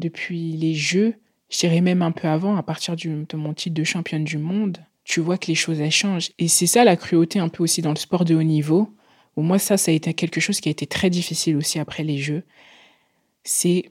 depuis les Jeux, je dirais même un peu avant, à partir de mon titre de championne du monde, tu vois que les choses elles changent. Et c'est ça la cruauté un peu aussi dans le sport de haut niveau. Où moi, ça, ça a été quelque chose qui a été très difficile aussi après les Jeux. C'est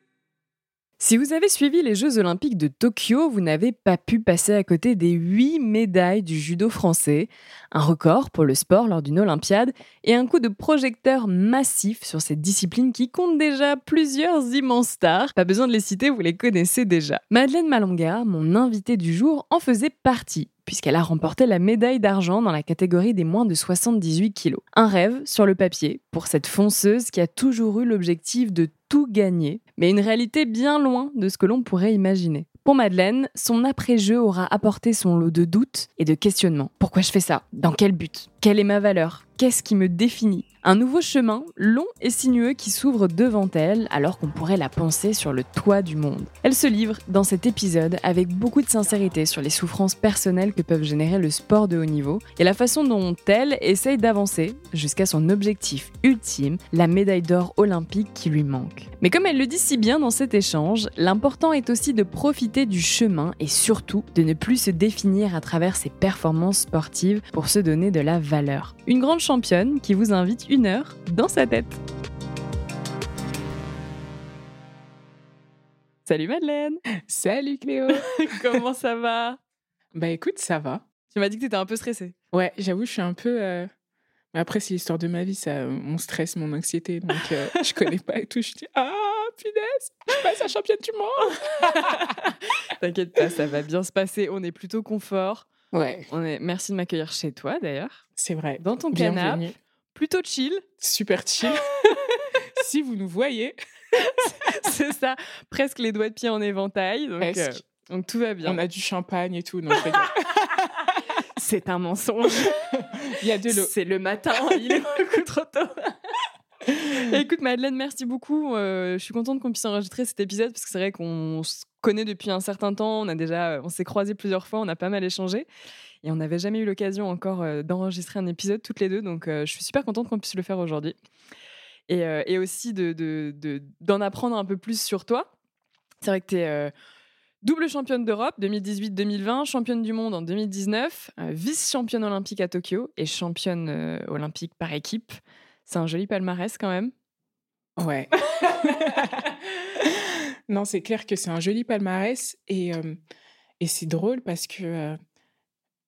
si vous avez suivi les Jeux olympiques de Tokyo, vous n'avez pas pu passer à côté des 8 médailles du judo français, un record pour le sport lors d'une Olympiade et un coup de projecteur massif sur cette discipline qui compte déjà plusieurs immenses stars. Pas besoin de les citer, vous les connaissez déjà. Madeleine Malonga, mon invitée du jour, en faisait partie puisqu'elle a remporté la médaille d'argent dans la catégorie des moins de 78 kilos. Un rêve sur le papier pour cette fonceuse qui a toujours eu l'objectif de tout gagner, mais une réalité bien loin de ce que l'on pourrait imaginer. Pour Madeleine, son après-jeu aura apporté son lot de doutes et de questionnements. Pourquoi je fais ça? Dans quel but? Quelle est ma valeur? Qu'est-ce qui me définit? Un nouveau chemin, long et sinueux, qui s'ouvre devant elle alors qu'on pourrait la penser sur le toit du monde. Elle se livre dans cet épisode avec beaucoup de sincérité sur les souffrances personnelles que peuvent générer le sport de haut niveau et la façon dont elle essaye d'avancer jusqu'à son objectif ultime, la médaille d'or olympique qui lui manque. Mais comme elle le dit si bien dans cet échange, l'important est aussi de profiter du chemin et surtout de ne plus se définir à travers ses performances sportives pour se donner de la valeur. Une grande championne qui vous invite une heure dans sa tête. Salut Madeleine Salut Cléo Comment ça va? Bah écoute, ça va. Tu m'as dit que tu étais un peu stressée. Ouais, j'avoue, je suis un peu... Euh, mais après, c'est l'histoire de ma vie, ça, mon stress, mon anxiété, donc euh, je connais pas et tout. Je dis, ah, punaise, je passe à championne du monde T'inquiète pas, ça va bien se passer, on est plutôt confort. Ouais. On est... Merci de m'accueillir chez toi d'ailleurs. C'est vrai. Dans ton canapé plutôt chill. Super chill. si vous nous voyez. c'est ça, presque les doigts de pied en éventail. Donc, euh, donc, tout va bien. On a du champagne et tout. c'est un mensonge. il y a de l'eau. C'est le matin, il est beaucoup trop tôt. Écoute Madeleine, merci beaucoup. Euh, je suis contente qu'on puisse enregistrer cet épisode parce que c'est vrai qu'on se connaît depuis un certain temps. On a déjà, on s'est croisés plusieurs fois, on a pas mal échangé. Et on n'avait jamais eu l'occasion encore euh, d'enregistrer un épisode toutes les deux. Donc, euh, je suis super contente qu'on puisse le faire aujourd'hui. Et, euh, et, aussi d'en de, de, apprendre un peu plus sur toi. C'est vrai que tu es double championne d'Europe 2018-2020, championne du monde en 2019, vice-championne olympique à Tokyo et championne olympique par équipe. C'est un joli palmarès quand même. Ouais. non, c'est clair que c'est un joli palmarès et, et c'est drôle parce que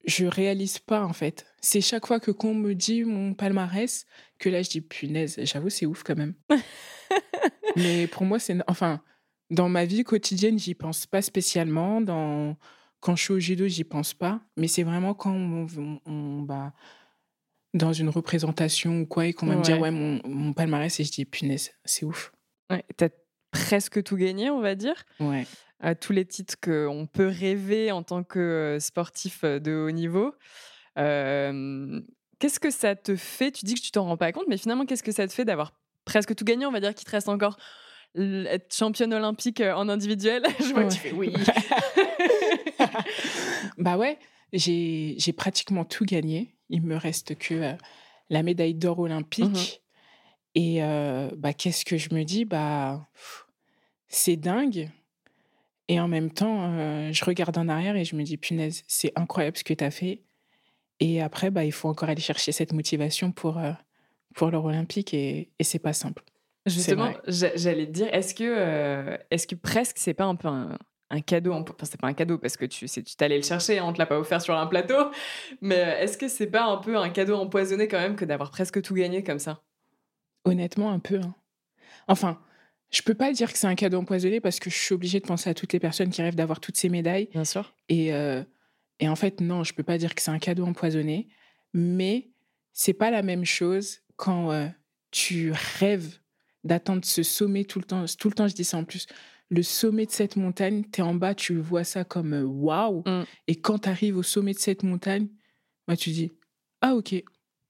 je réalise pas en fait. C'est chaque fois que qu'on me dit mon palmarès que là je dis punaise, j'avoue c'est ouf quand même. Mais pour moi c'est enfin dans ma vie quotidienne, j'y pense pas spécialement dans quand je suis au judo, j'y pense pas, mais c'est vraiment quand on, on, bah, dans une représentation ou quoi et qu'on va me dire ouais mon, mon, palmarès et je dis punaise, c'est ouf. Ouais, t'as presque tout gagné, on va dire. Ouais à tous les titres qu'on peut rêver en tant que sportif de haut niveau. qu'est-ce que ça te fait? Tu dis que tu t'en rends pas compte, mais finalement, qu'est-ce que ça te fait d'avoir presque tout gagné? On va dire qu'il te reste encore être championne olympique en individuel. Je vois que tu fais oui. bah ouais, j'ai pratiquement tout gagné. Il me reste que la médaille d'or mmh olympique. Et bah, qu'est-ce que je me dis? Bah, c'est dingue et en même temps, euh, je regarde en arrière et je me dis, punaise, c'est incroyable ce que tu as fait. Et après, bah, il faut encore aller chercher cette motivation pour, euh, pour l'Euro olympique et, et c'est pas simple. Justement, j'allais te dire, est-ce que, euh, est-ce que presque c'est pas un peu un, un cadeau Enfin, c'est pas un cadeau parce que tu tu t'allais le chercher, on te l'a pas offert sur un plateau. Mais est-ce que c'est pas un peu un cadeau empoisonné quand même que d'avoir presque tout gagné comme ça? Honnêtement, un peu. Hein. Enfin, je peux pas dire que c'est un cadeau empoisonné parce que je suis obligée de penser à toutes les personnes qui rêvent d'avoir toutes ces médailles. Bien sûr. Et, euh, et en fait, non, je peux pas dire que c'est un cadeau empoisonné, mais c'est pas la même chose quand euh, tu rêves d'atteindre ce sommet tout le temps. Tout le temps, je dis ça en plus. Le sommet de cette montagne, tu es en bas, tu vois ça comme euh, waouh. Mm. Et quand tu arrives au sommet de cette montagne, bah, tu dis ah ok.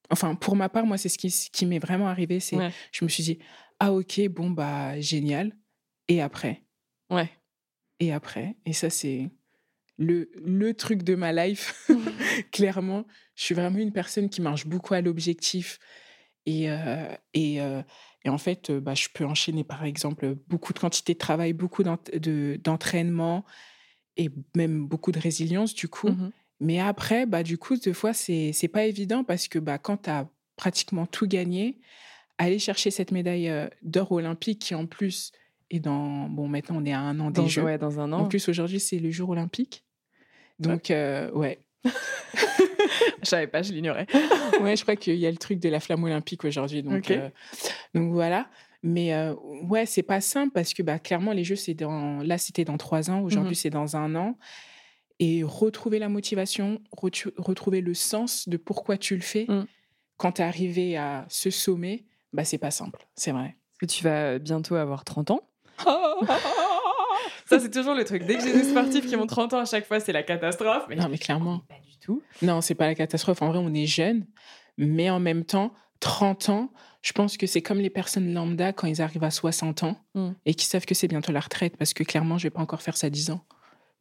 Enfin, pour ma part, moi, c'est ce qui, qui m'est vraiment arrivé. C'est, Ouais. je me suis dit ah ok, bon bah génial. Et après, Ouais. et après, et ça c'est le le truc de ma life. Clairement, je suis vraiment une personne qui marche beaucoup à l'objectif. Et, euh, et, euh, et en fait, euh, bah, je peux enchaîner, par exemple, beaucoup de quantité de travail, beaucoup d'ent- de- d'entraînement et même beaucoup de résilience, du coup. Mhm. Mais après, bah, du coup, deux fois, c'est c'est pas évident parce que bah, quand tu as pratiquement tout gagné, aller chercher cette médaille euh, d'or olympique qui, en plus, est dans. Bon, maintenant, on est à un an Dans, des Jeux. ouais, dans un an. En plus, aujourd'hui, c'est le jour olympique. Donc, euh, ouais. Je savais pas, je l'ignorais. ouais, je crois qu'il y a le truc de la flamme olympique aujourd'hui. Donc, euh, donc voilà. Mais euh, ouais, c'est pas simple parce que bah, clairement, les Jeux, c'est dans... là, c'était dans trois ans. Aujourd'hui, Mhm. c'est dans un an. Et retrouver la motivation, retrouver le sens de pourquoi tu le fais Mm. quand tu es arrivé à ce sommet, bah, c'est pas simple. C'est vrai. Parce que tu vas bientôt avoir 30 ans? Ça, c'est toujours le truc. Dès que j'ai des sportifs qui ont 30 ans, à chaque fois, c'est la catastrophe. Mais non, mais clairement. pas du tout. Non, c'est pas la catastrophe. En vrai, on est jeune, mais en même temps, 30 ans, je pense que c'est comme les personnes lambda quand ils arrivent à 60 ans Mm. et qui savent que c'est bientôt la retraite parce que clairement, je vais pas encore faire ça 10 ans.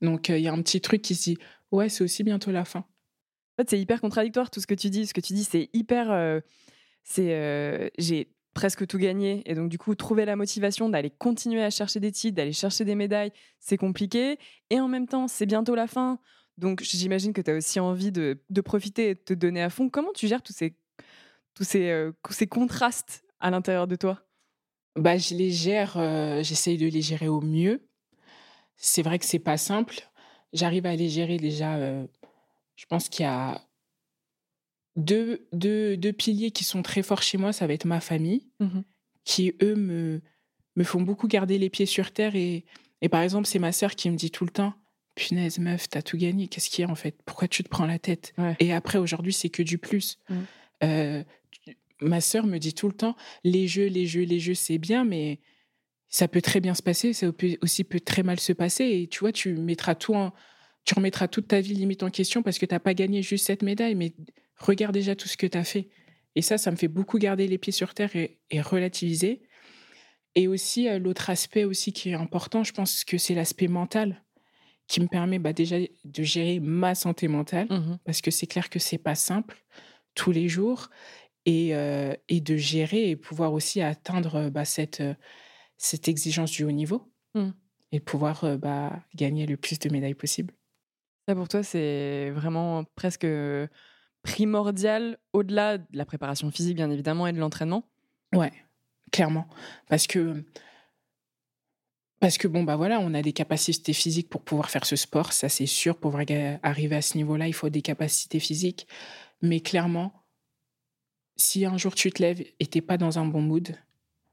Donc, euh, il y a un petit truc qui se dit, ouais, c'est aussi bientôt la fin. En fait, c'est hyper contradictoire tout ce que tu dis. Ce que tu dis, c'est hyper. euh, c'est j'ai presque tout gagné et donc du coup trouver la motivation d'aller continuer à chercher des titres, d'aller chercher des médailles, c'est compliqué. Et en même temps, c'est bientôt la fin. Donc j'imagine que tu as aussi envie de, de profiter et de te donner à fond. Comment tu gères tous ces tous ces, ces contrastes à l'intérieur de toi? Bah, je les gère, euh, j'essaye de les gérer au mieux. C'est vrai que c'est pas simple. J'arrive à les gérer déjà. je pense qu'il y a deux, deux, deux piliers qui sont très forts chez moi. Ça va être ma famille, Mhm. qui eux me, me font beaucoup garder les pieds sur terre. Et, et par exemple, c'est ma sœur qui me dit tout le temps Punaise, meuf, t'as tout gagné. Qu'est-ce qu'il y a en fait? Pourquoi tu te prends la tête? Ouais. Et après, aujourd'hui, c'est que du plus. Mm. Euh, ma sœur me dit tout le temps Les jeux, les jeux, les jeux, c'est bien, mais ça peut très bien se passer. Ça peut aussi peut très mal se passer. Et tu vois, tu mettras tout en. Tu remettras toute ta vie limite en question parce que t'as pas gagné juste cette médaille, mais regarde déjà tout ce que tu as fait. Et ça, ça me fait beaucoup garder les pieds sur terre et, et relativiser. Et aussi, euh, l'autre aspect aussi qui est important, je pense que c'est l'aspect mental qui me permet bah, déjà de gérer ma santé mentale Mhm. parce que c'est clair que c'est pas simple tous les jours et, euh, et de gérer et pouvoir aussi atteindre euh, bah, cette, cette exigence du haut niveau Mm. et pouvoir euh, bah, gagner le plus de médailles possible. Ça, pour toi, c'est vraiment presque primordial au-delà de la préparation physique, bien évidemment, et de l'entraînement. Ouais, clairement. Parce que, parce que bon, bah voilà, on a des capacités physiques pour pouvoir faire ce sport, ça c'est sûr. Pour arriver à ce niveau-là, il faut des capacités physiques. Mais clairement, si un jour tu te lèves et t'es pas dans un bon mood,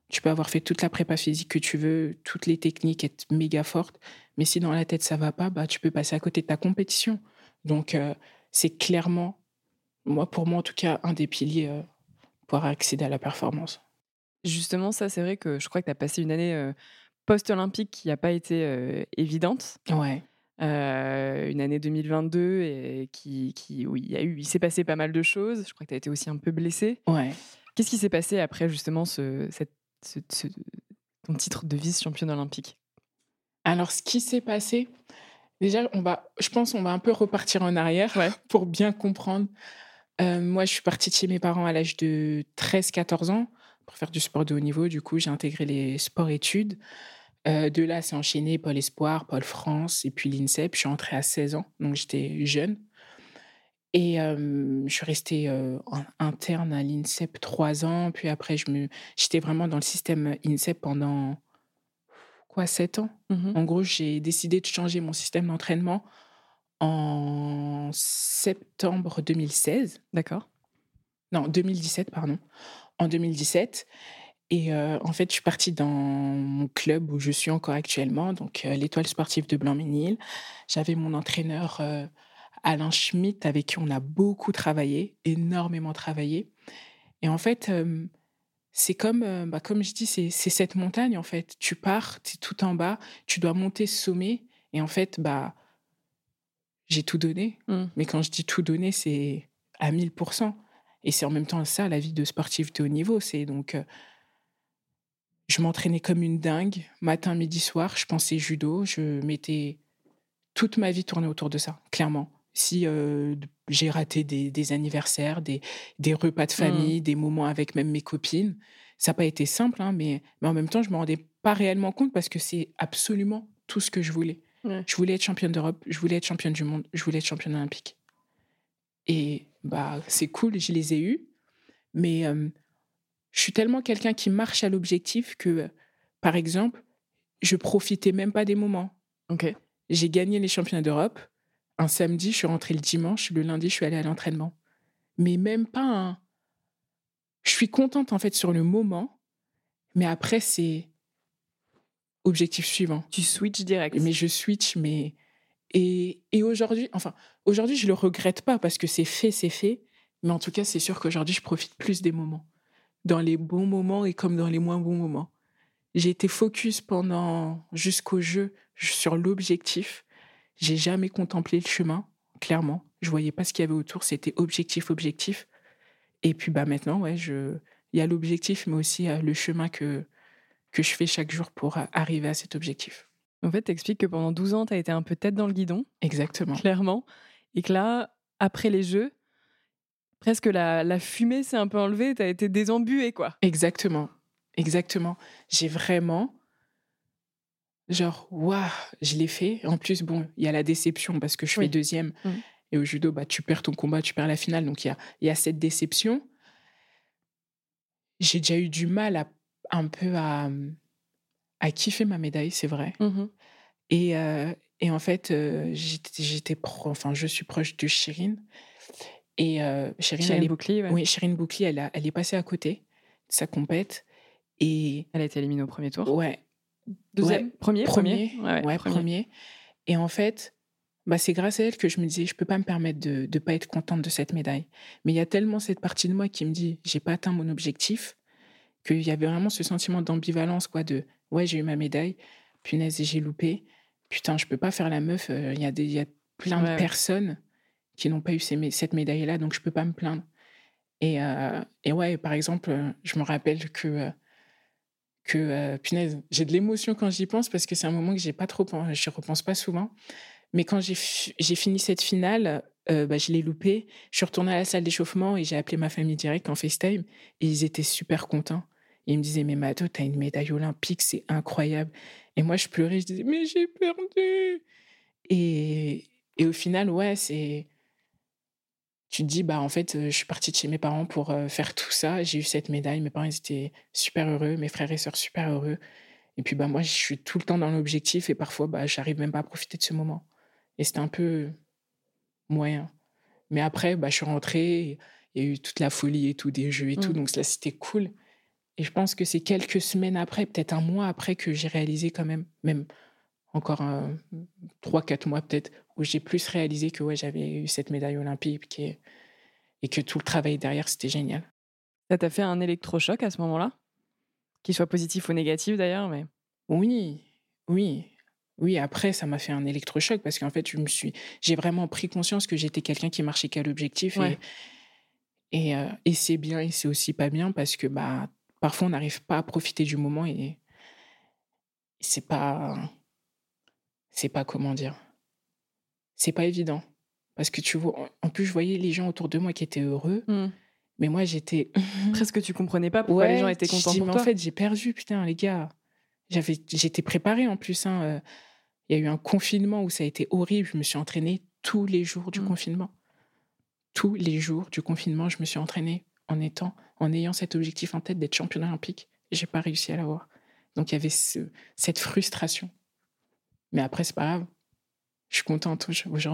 tu peux avoir fait toute la prépa physique que tu veux, toutes les techniques, être méga forte. Mais si dans la tête ça va pas, bah tu peux passer à côté de ta compétition. Donc euh, c'est clairement, moi pour moi en tout cas, un des piliers euh, pour accéder à la performance. Justement, ça, c'est vrai que je crois que tu as passé une année euh, post-olympique qui n'a pas été euh, évidente. Ouais. Euh, une année 2022 et qui, qui, où il y a eu, il s'est passé pas mal de choses. Je crois que tu as été aussi un peu blessé. Ouais. Qu'est-ce qui s'est passé après justement ce, cette, ce- ce- ton titre de vice-championne olympique? Alors, ce qui s'est passé, déjà, on va, je pense on va un peu repartir en arrière Ouais. pour bien comprendre. Euh, moi, je suis partie de chez mes parents à l'âge de 13-14 ans pour faire du sport de haut niveau. Du coup, j'ai intégré les sports-études. Euh, de là, c'est enchaîné Pôle Espoir, Pôle France et puis l'INSEP. Je suis entrée à 16 ans, donc j'étais jeune. Et euh, je suis restée en- interne à l'INSEP trois ans. Puis après, je me... j'étais vraiment dans le système INSEP pendant quoi, sept ans. Mhm. En gros, j'ai décidé de changer mon système d'entraînement en septembre 2016. D'accord. Non, 2017, pardon. En 2017. Et en fait, je suis partie dans mon club où je suis encore actuellement, donc l'Étoile sportive de Blanc-Ménil. J'avais mon entraîneur Alain Schmitt avec qui on a beaucoup travaillé, énormément travaillé. Et en fait, c'est comme, bah, comme je dis, c'est cette montagne en fait. Tu pars, tu es tout en bas, tu dois monter ce sommet. Et en fait, bah, j'ai tout donné. Mmh. Mais quand je dis tout donné, c'est à 1000%. Et c'est en même temps ça, la vie de sportif de haut niveau. C'est donc je m'entraînais comme une dingue, matin, midi, soir. Je pensais judo. Je mettais toute ma vie tournée autour de ça, clairement. Si euh, j'ai raté des, anniversaires, des, des, repas de mmh. famille, des moments avec même mes copines, ça n'a pas été simple, hein, mais, mais en même temps, je ne me rendais pas réellement compte parce que c'est absolument tout ce que je voulais. Je voulais être championne d'Europe, je voulais être championne du monde, je voulais être championne olympique. Et bah, c'est cool, je les ai eus. Mais euh, je suis tellement quelqu'un qui marche à l'objectif que, par exemple, je profitais même pas des moments. Ok. J'ai gagné les championnats d'Europe. Un samedi, je suis rentrée le dimanche. Le lundi, je suis allée à l'entraînement. Mais même pas un. Je suis contente en fait sur le moment, mais après c'est objectif suivant. Tu switches direct. Mais je switch, mais et, et aujourd'hui, enfin aujourd'hui, je le regrette pas parce que c'est fait, c'est fait. Mais en tout cas, c'est sûr qu'aujourd'hui, je profite plus des moments dans les bons moments et comme dans les moins bons moments. J'ai été focus pendant jusqu'au jeu sur l'objectif. J'ai jamais contemplé le chemin, clairement. Je voyais pas ce qu'il y avait autour, c'était objectif, objectif. Et puis bah maintenant, ouais, je il y a l'objectif, mais aussi le chemin que, que je fais chaque jour pour arriver à cet objectif. En fait, tu expliques que pendant 12 ans, tu as été un peu tête dans le guidon. Exactement. Clairement. Et que là, après les Jeux, presque la, fumée s'est un peu enlevée, tu as été désembué, quoi. Exactement, exactement. J'ai vraiment, genre, waouh, je l'ai fait. En plus, bon, il y a la déception parce que je fais deuxième. Mmh. Et au judo, bah, tu perds ton combat, tu perds la finale. Donc, il y a, y a cette déception. J'ai déjà eu du mal à, un peu à, à kiffer ma médaille, c'est vrai. Mmh et, euh, et, en fait, euh, j'étais, enfin, je suis proche de Chirine. Et euh, Chérine, Bouclier, oui, Bouclier, elle, elle est passée à côté de sa compète. Et elle a été éliminée au premier tour. Ouais. Deuxième, premier, premier, ouais, premier. Et en fait, bah, c'est grâce à elle que je me disais, je peux pas me permettre de ne pas être contente de cette médaille. Mais il y a tellement cette partie de moi qui me dit, j'ai pas atteint mon objectif, qu'il y avait vraiment ce sentiment d'ambivalence, quoi, de, ouais, j'ai eu ma médaille, punaise, j'ai loupé. Putain, je peux pas faire la meuf. Euh, il y, a des, y a plein de personnes qui n'ont pas eu cette médaille-là, donc je peux pas me plaindre. Et, euh, et ouais, par exemple, je me rappelle que, euh, que euh, punaise, j'ai de l'émotion quand j'y pense parce que c'est un moment que j'ai pas trop, je repense pas souvent. Mais quand j'ai fini cette finale, bah, je l'ai loupé. Je suis retournée à la salle d'échauffement et j'ai appelé ma famille direct en FaceTime et ils étaient super contents. Ils me disaient, mais Mato, as une médaille olympique, c'est incroyable. Et moi, je pleurais, je disais, mais j'ai perdu. Et, et au final, ouais, c'est tu te dis, bah, en fait, je suis partie de chez mes parents pour faire tout ça. J'ai eu cette médaille. Mes parents, ils étaient super heureux. Mes frères et sœurs, super heureux. Et puis, bah, moi, je suis tout le temps dans l'objectif et parfois, bah, j'arrive même pas à profiter de ce moment. Et c'était un peu moyen. Mais après, bah, je suis rentrée. Il y a eu toute la folie et tout, des jeux et tout. Mmh. Donc, là, c'était cool. Et je pense que c'est quelques semaines après, peut-être un mois après, que j'ai réalisé quand même, même encore trois, quatre mois peut-être, où j'ai plus réalisé que ouais, j'avais eu cette médaille olympique et, et que tout le travail derrière, c'était génial. Ça t'a fait un électrochoc à ce moment-là? Qu'il soit positif ou négatif d'ailleurs mais... Oui, oui. Oui, après, ça m'a fait un électrochoc parce qu'en fait, je me suis, j'ai vraiment pris conscience que j'étais quelqu'un qui marchait qu'à l'objectif. Et, et, euh, et c'est bien et c'est aussi pas bien parce que bah, parfois, on n'arrive pas à profiter du moment et c'est pas c'est pas comment dire. C'est pas évident. Parce que tu vois, en plus, je voyais les gens autour de moi qui étaient heureux. Mmh. Mais moi, j'étais. Presque tu comprenais pas pourquoi les gens étaient contents pour En fait, j'ai perdu, putain, les gars. J'avais, j'étais préparée en plus. Hein, euh. Il y a eu un confinement où ça a été horrible. Je me suis entraînée tous les jours du mmh. confinement. Tous les jours du confinement, je me suis entraînée en étant, en ayant cet objectif en tête d'être championne olympique. J'ai pas réussi à l'avoir. Donc il y avait cette frustration. Mais après, c'est pas grave. Je suis contente.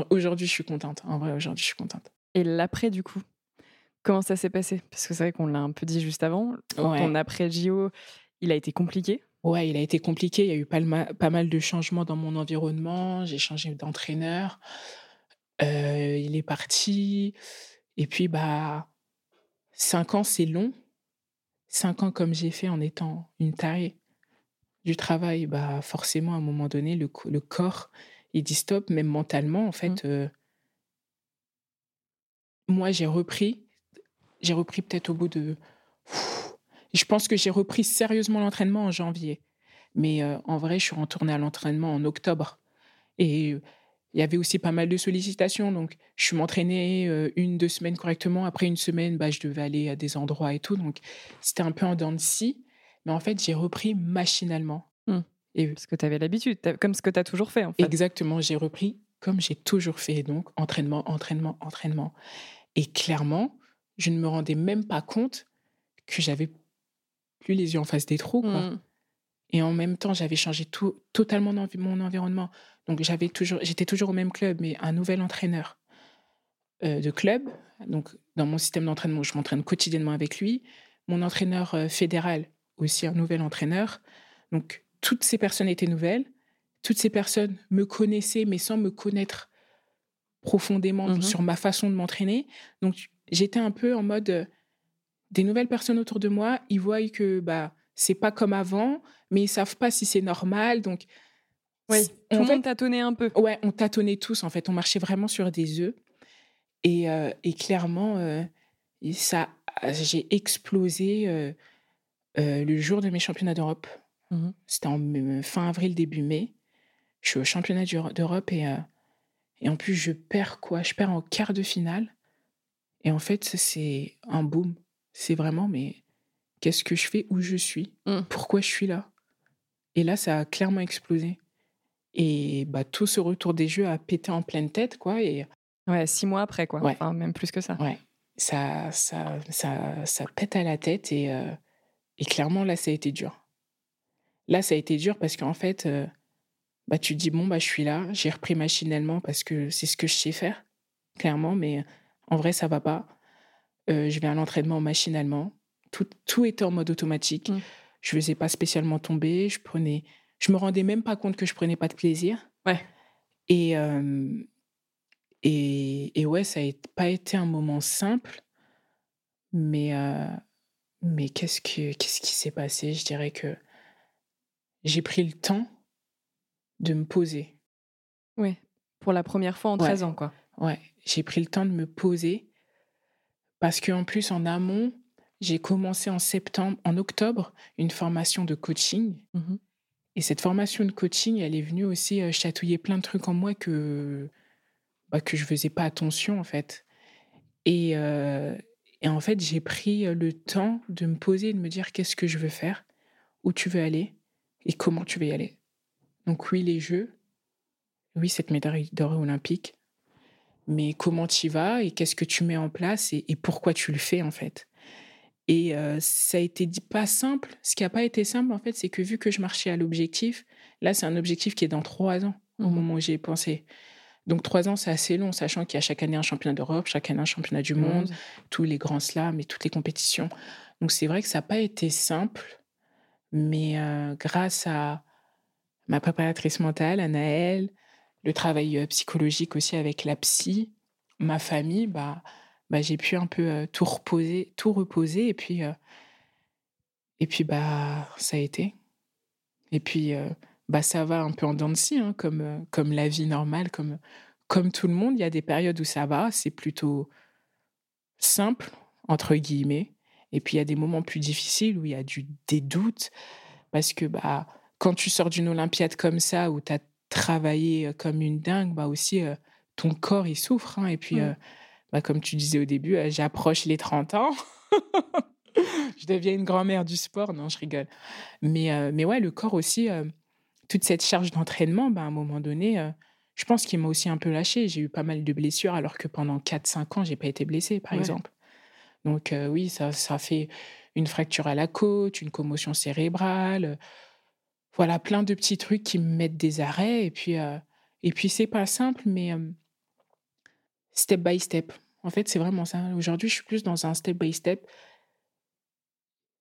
Aujourd'hui, je suis contente. En vrai, aujourd'hui, je suis contente. Et l'après, du coup Comment ça s'est passé? Parce que c'est vrai qu'on l'a un peu dit juste avant. Ouais. Ton après-JO, il a été compliqué? Ouais, il a été compliqué. Il y a eu pas, le ma- pas mal de changements dans mon environnement. J'ai changé d'entraîneur. Euh, il est parti. Et puis, bah, cinq ans, c'est long. Cinq ans comme j'ai fait en étant une tarée du travail, bah, forcément, à un moment donné, le, co- le corps, il dit stop, même mentalement, en fait. euh, moi, j'ai repris. J'ai repris peut-être au bout de. Je pense que j'ai repris sérieusement l'entraînement en janvier. Mais euh, en vrai, je suis retournée à l'entraînement en octobre. Et euh, il y avait aussi pas mal de sollicitations. Donc, je m'entraînais euh, une, deux semaines correctement. Après une semaine, bah, je devais aller à des endroits et tout. Donc, c'était un peu en dents de scie. Mais en fait, j'ai repris machinalement. Et Parce que tu avais l'habitude, comme ce que tu as toujours fait en fait. Exactement, j'ai repris comme j'ai toujours fait, donc entraînement, entraînement, entraînement. Et clairement, je ne me rendais même pas compte que j'avais plus les yeux en face des trous, quoi. Mm. Et en même temps, j'avais changé tout, totalement mon environnement. Donc j'avais toujours, j'étais toujours au même club, mais un nouvel entraîneur euh, de club. Donc dans mon système d'entraînement, je m'entraîne quotidiennement avec lui. Mon entraîneur euh, fédéral, aussi un nouvel entraîneur. Donc toutes ces personnes étaient nouvelles. Toutes ces personnes me connaissaient, mais sans me connaître profondément Mhm. sur ma façon de m'entraîner. Donc j'étais un peu en mode euh, des nouvelles personnes autour de moi, ils voient que bah c'est pas comme avant, mais ils savent pas si c'est normal. Donc Oui, tout le monde tâtonnait un peu. Ouais, on tâtonnait tous, en fait. On marchait vraiment sur des œufs. Et, euh, et clairement, euh, ça, j'ai explosé euh, le jour de mes championnats d'Europe. Mhm. C'était en fin avril, début mai. Je suis au championnat d'Euro- d'Europe et, et en plus, je perds quoi? Je perds en quart de finale. Et en fait, c'est un boom. C'est vraiment, mais qu'est-ce que je fais? Où je suis? Mm. Pourquoi je suis là? Et là, ça a clairement explosé. Et bah, tout ce retour des jeux a pété en pleine tête, quoi. Et Ouais, six mois après quoi. Ouais. Enfin, même plus que ça. ouais, ça, ça, ça, ça pète à la tête. Et, euh, et clairement, là, ça a été dur. Là, ça a été dur parce qu'en fait, euh, bah, tu te dis, bon, bah, je suis là, j'ai repris machinalement parce que c'est ce que je sais faire, clairement, mais en vrai, ça va pas. Euh, je vais à l'entraînement machinalement. Tout, tout était en mode automatique. Mm. Je faisais pas spécialement tomber. Je prenais, je me rendais même pas compte que je prenais pas de plaisir. Ouais. Et, euh, et, et ouais, ça n'a pas été un moment simple, mais, euh, mais qu'est-ce, que, qu'est-ce qui s'est passé? Je dirais que j'ai pris le temps de me poser. Ouais. Pour la première fois en Ouais. 13 ans quoi. Ouais, j'ai pris le temps de me poser parce qu'en plus, en amont, j'ai commencé en septembre, en octobre, une formation de coaching. Mhm. Et cette formation de coaching, elle est venue aussi euh, chatouiller plein de trucs en moi que, bah, que je faisais pas attention, en fait. Et, euh, et en fait, j'ai pris euh, le temps de me poser et de me dire qu'est-ce que je veux faire, où tu veux aller? Et comment tu veux y aller? Donc oui, les Jeux, oui, cette médaille d'or olympique, mais comment tu y vas? Et qu'est-ce que tu mets en place? Et, et pourquoi tu le fais, en fait? Et euh, ça a été dit pas simple. Ce qui n'a pas été simple, en fait, c'est que vu que je marchais à l'objectif, là, c'est un objectif qui est dans trois ans, au Mhm. moment où j'y ai pensé. Donc, trois ans, c'est assez long, sachant qu'il y a chaque année un championnat d'Europe, chaque année un championnat du monde, tous les grands slams et toutes les compétitions. Donc, c'est vrai que ça n'a pas été simple, mais euh, grâce à ma préparatrice mentale, Anaëlle, le travail psychologique aussi avec la psy, ma famille, bah, bah, j'ai pu un peu tout reposer, tout reposer et puis et puis bah ça a été. Et puis bah ça va un peu en dents de scie, hein, comme comme la vie normale, comme comme tout le monde. Il y a des périodes où ça va, c'est plutôt simple entre guillemets. Et puis il y a des moments plus difficiles où il y a du, des doutes parce que bah quand tu sors d'une Olympiade comme ça où tu as travaillé comme une dingue, bah aussi euh, ton corps il souffre. hein. et puis Mm. euh, bah, comme tu disais au début, euh, j'approche les 30 ans. je deviens une grand-mère du sport. Non, je rigole. Mais, euh, mais ouais, le corps aussi, euh, toute cette charge d'entraînement, bah, à un moment donné, euh, je pense qu'il m'a aussi un peu lâché. J'ai eu pas mal de blessures alors que pendant 4-5 ans, j'ai pas été blessée, par Ouais. exemple. Donc oui, ça, ça fait une fracture à la côte, une commotion cérébrale. voilà, plein de petits trucs qui me mettent des arrêts. Et puis, et puis c'est pas simple, mais step by step. En fait, c'est vraiment ça. Aujourd'hui, je suis plus dans un step by step.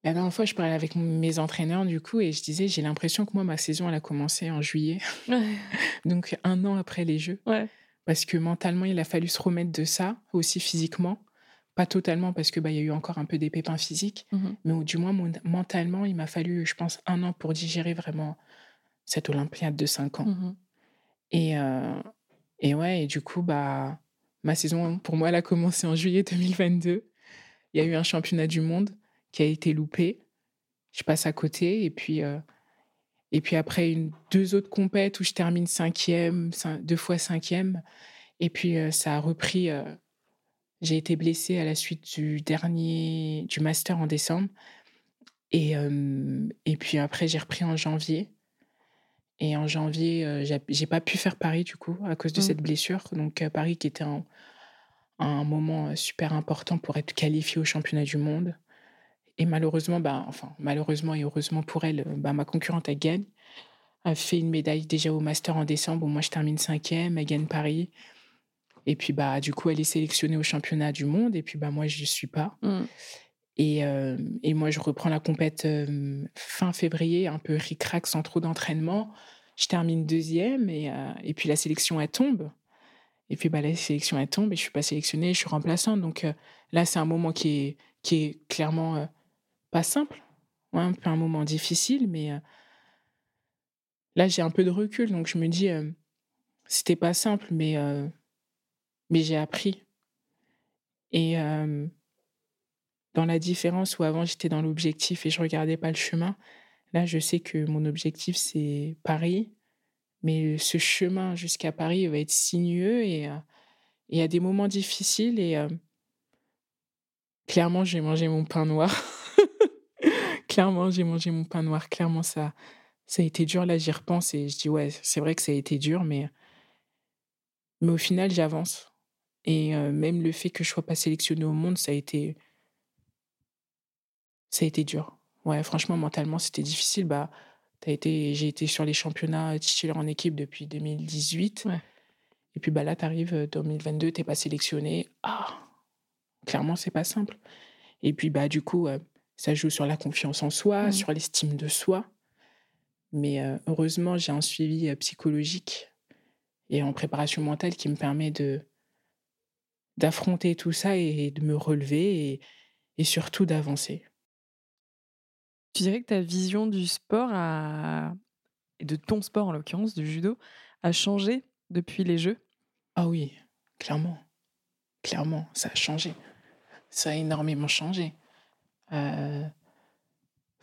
La dernière fois, je parlais avec mes entraîneurs, du coup, et je disais, j'ai l'impression que moi, ma saison, elle a commencé en juillet. Donc, un an après les Jeux. Ouais. Parce que mentalement, il a fallu se remettre de ça, aussi physiquement. Pas totalement, parce qu'il bah, y a eu encore un peu des pépins physiques. Mhm. Mais du moins, mentalement, il m'a fallu, je pense, un an pour digérer vraiment cette Olympiade de 5 ans. Mhm. Et, euh, et ouais, et du coup, bah, ma saison, pour moi, elle a commencé en juillet 2022. Il y a eu un championnat du monde qui a été loupé. Je passe à côté. Et puis, euh, et puis après, une, deux autres compètes où je termine cinquième, deux fois cinquième. Et puis, euh, ça a repris. J'ai été blessée à la suite du dernier, du master en décembre. Et, et puis après, j'ai repris en janvier. Et en janvier, j'ai pas pu faire Paris du coup à cause de Mmh. cette blessure. Donc Paris qui était un, un moment super important pour être qualifié au championnat du monde. Et malheureusement, bah, enfin malheureusement et heureusement pour elle, bah, ma concurrente elle gagne. Elle fait une médaille déjà au master en décembre. moi je termine cinquième, elle gagne Paris. Et puis bah du coup elle est sélectionnée au championnat du monde. Et puis bah moi je ne suis pas. Mmh. Et, et, moi, je reprends la compète fin février, un peu ric-rac, sans trop d'entraînement. Je termine deuxième et, et, puis la sélection, elle tombe. Et puis bah, la sélection, elle tombe et je suis pas sélectionnée, je suis remplaçante. Donc là, c'est un moment qui est, qui est clairement pas simple. Ouais, un peu un moment difficile, mais là, j'ai un peu de recul. Donc je me dis, c'était pas simple, mais, mais j'ai appris. Et dans la différence où avant j'étais dans l'objectif et je regardais pas le chemin, là je sais que mon objectif c'est Paris, mais ce chemin jusqu'à Paris va être sinueux et il y a des moments difficiles et euh, clairement j'ai mangé mon pain noir. clairement j'ai mangé mon pain noir. Clairement ça, ça a été dur. Là j'y repense et je dis ouais c'est vrai que ça a été dur, mais mais au final j'avance. Et euh, même le fait que je sois pas sélectionnée au monde, ça a été ça a été dur. Ouais, franchement, mentalement, c'était difficile. Bah, as été, j'ai été sur les championnats titulaires en équipe depuis 2018. Ouais. Et puis bah, là, tu arrives 2022, tu n'es pas sélectionné. Ah, clairement, c'est pas simple. Et puis bah, du coup, euh, ça joue sur la confiance en soi, Mmh. sur l'estime de soi. Mais euh, heureusement, j'ai un suivi euh, psychologique et en préparation mentale qui me permet de d'affronter tout ça et de me relever et, et surtout d'avancer. Tu dirais que ta vision du sport a... et de ton sport en l'occurrence, du judo, a changé depuis les Jeux? Ah oui, clairement. Clairement, ça a changé. Ça a énormément changé. Euh,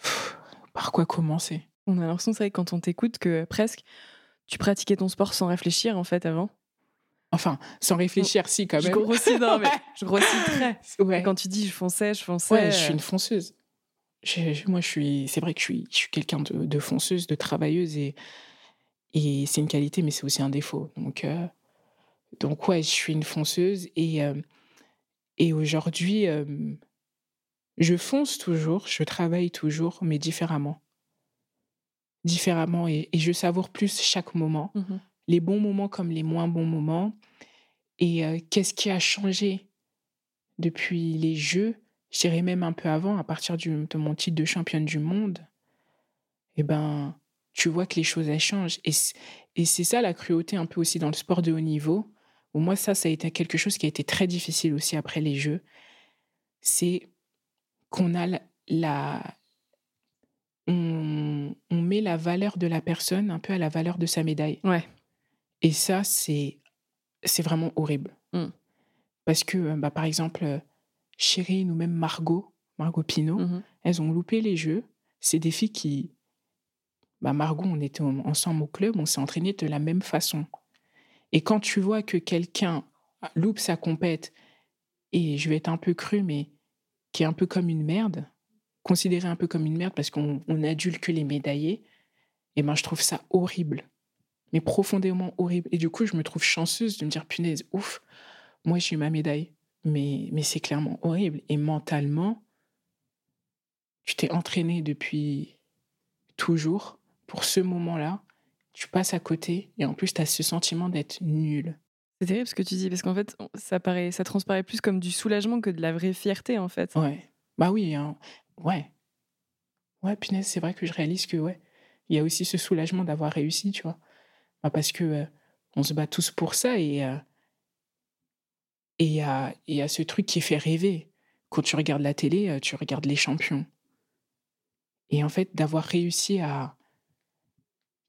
pff, Par quoi commencer? On a l'impression, c'est vrai, quand on t'écoute, que presque tu pratiquais ton sport sans réfléchir en fait avant. Enfin, sans réfléchir, si, quand Je même. grossis, non, mais je grossis très. Ouais. Quand tu dis je fonçais, je fonçais. Ouais, je suis euh, une fonceuse. Je- moi, je suis. C'est vrai que je suis, je suis quelqu'un de, de fonceuse, de travailleuse, et, et c'est une qualité, mais c'est aussi un défaut. Donc, euh, donc ouais, je suis une fonceuse, et, euh, et aujourd'hui, euh, je fonce toujours, je travaille toujours, mais différemment. Différemment, et, et je savoure plus chaque moment, mhm. les bons moments comme les moins bons moments. Et euh, qu'est-ce qui a changé depuis les Jeux? Je dirais même un peu avant, à partir du- de mon titre de championne du monde, eh ben, tu vois que les choses, elles changent. Et et c'est ça la cruauté un peu aussi dans le sport de haut niveau, où moi, ça, ça a été quelque chose qui a été très difficile aussi après les Jeux. C'est qu'on a la... la- on, on met la valeur de la personne un peu à la valeur de sa médaille. Ouais. Et ça, c'est c'est vraiment horrible. Mm. Parce que, bah, par exemple, Chérine ou même Margot, Margot Pinot, Mhm. elles ont loupé les jeux. C'est des filles qui. Bah, Margot, on était en- ensemble au club, on s'est entraînés de la même façon. Et quand tu vois que quelqu'un loupe sa compète, et je vais être un peu cru, mais qui est un peu comme une merde, considéré un peu comme une merde parce qu'on on adule que les médaillés, et ben je trouve ça horrible. Mais profondément horrible. Et du coup, je me trouve chanceuse de me dire, punaise, ouf, moi j'ai eu ma médaille. Mais, mais c'est clairement horrible. Et mentalement, tu t'es entraîné depuis toujours pour ce moment-là. Tu passes à côté et en plus, tu as ce sentiment d'être nul. C'est terrible ce que tu dis, parce qu'en fait, ça, paraît, ça transparaît plus comme du soulagement que de la vraie fierté, en fait. Ouais. Bah oui, hein. ouais. Ouais, punaise, c'est vrai que je réalise que, ouais, il y a aussi ce soulagement d'avoir réussi, tu vois. Bah parce que euh, on se bat tous pour ça et euh, et il y a, y a ce truc qui fait rêver. Quand tu regardes la télé, euh, tu regardes les champions. Et en fait, d'avoir réussi à,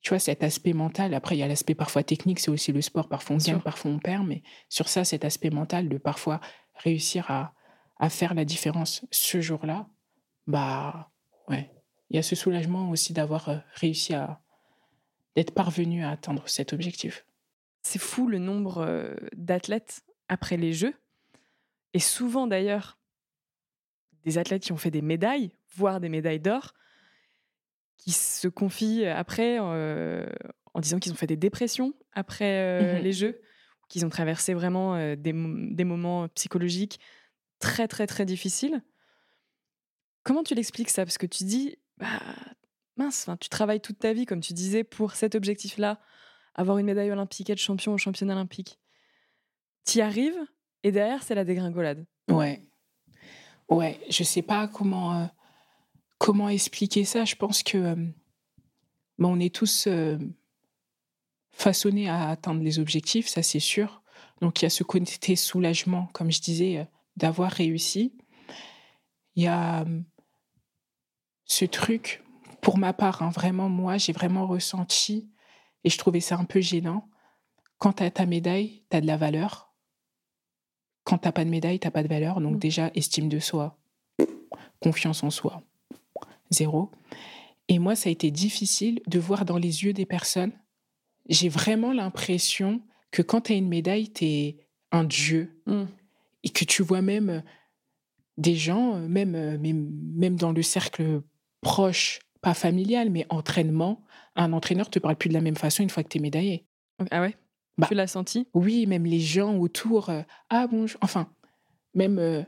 tu vois, cet aspect mental, après, il y a l'aspect parfois technique, c'est aussi le sport, parfois on gagne, parfois on perd, mais sur ça, cet aspect mental de parfois réussir à, à faire la différence ce jour-là, bah, ouais, il y a ce soulagement aussi d'avoir euh, réussi à, d'être parvenu à atteindre cet objectif. C'est fou le nombre euh, d'athlètes après les Jeux, et souvent d'ailleurs, des athlètes qui ont fait des médailles, voire des médailles d'or, qui se confient après euh, en disant qu'ils ont fait des dépressions après euh, mmh les Jeux, qu'ils ont traversé vraiment euh, des, des, moments psychologiques très très très difficiles. Comment tu l'expliques ça? Parce que tu dis, bah, mince, tu travailles toute ta vie, comme tu disais, pour cet objectif-là, avoir une médaille olympique, être champion au championnat olympique. Tu y arrives et derrière, c'est la dégringolade. Ouais. Ouais, je sais pas comment Comment expliquer ça Je pense que euh, bah, on est tous euh, façonnés à atteindre les objectifs, ça c'est sûr. Donc il y a ce côté soulagement, comme je disais, euh, d'avoir réussi. Il y a ce truc, pour ma part, hein, vraiment moi, j'ai vraiment ressenti, et je trouvais ça un peu gênant, quand tu as ta médaille, tu as de la valeur. Quand tu n'as pas de médaille, tu n'as pas de valeur. Donc mmh. déjà, estime de soi, confiance en soi zéro. Et moi, ça a été difficile de voir dans les yeux des personnes. J'ai vraiment l'impression que quand tu as une médaille, tu es un dieu. Mm. Et que tu vois même des gens, même, même, dans le cercle proche, pas familial, mais entraînement, un entraîneur te parle plus de la même façon une fois que tu es médaillé. Ah ouais? Bah Tu l'as senti? Oui, même les gens autour. Euh, ah bon, enfin, même euh,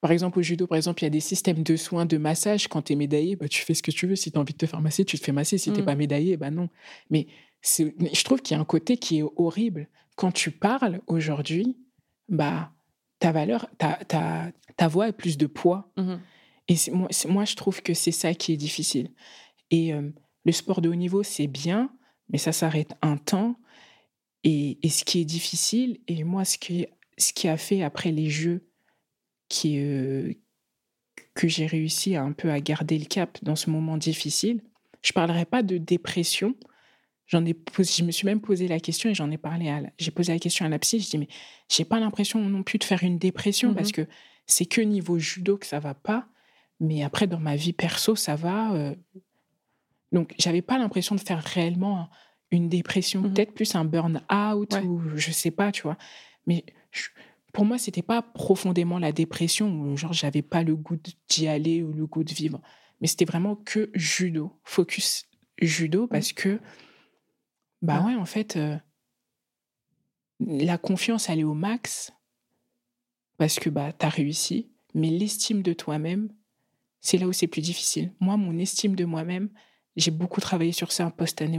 par exemple, au judo, par exemple, il y a des systèmes de soins, de massage. Quand tu es médaillé, bah, tu fais ce que tu veux. Si tu as envie de te faire masser, tu te fais masser. Si tu n'es mmh. pas médaillé, bah non. Mais je trouve qu'il y a un côté qui est horrible. Quand tu parles aujourd'hui, bah, ta valeur, ta, ta, ta voix a plus de poids. Mmh Et moi, moi, je trouve que c'est ça qui est difficile. Et euh, le sport de haut niveau, c'est bien, mais ça s'arrête un temps. Et, et, ce qui est difficile, et moi, ce qui, ce qui a fait après les Jeux, qui, euh, que j'ai réussi un peu à garder le cap dans ce moment difficile. Je parlerai pas de dépression. J'en ai je me suis même posé la question et j'en ai parlé à j'ai posé la question à la psy. Je dis mais j'ai pas l'impression non plus de faire une dépression parce mmh que c'est que niveau judo que ça va pas. Mais après dans ma vie perso ça va. Euh... Donc j'avais pas l'impression de faire réellement une dépression, mmh peut-être plus un burn out ou je sais pas, tu vois. Mais je, pour moi, c'était pas profondément la dépression, genre j'avais pas le goût d'y aller ou le goût de vivre, mais c'était vraiment que judo, focus judo, mmh. parce que, bah ouais, en fait, euh, la confiance, elle est au max, parce que bah, as réussi, mais l'estime de toi-même, c'est là où c'est plus difficile. Moi, mon estime de moi-même, j'ai beaucoup travaillé sur ça en post-année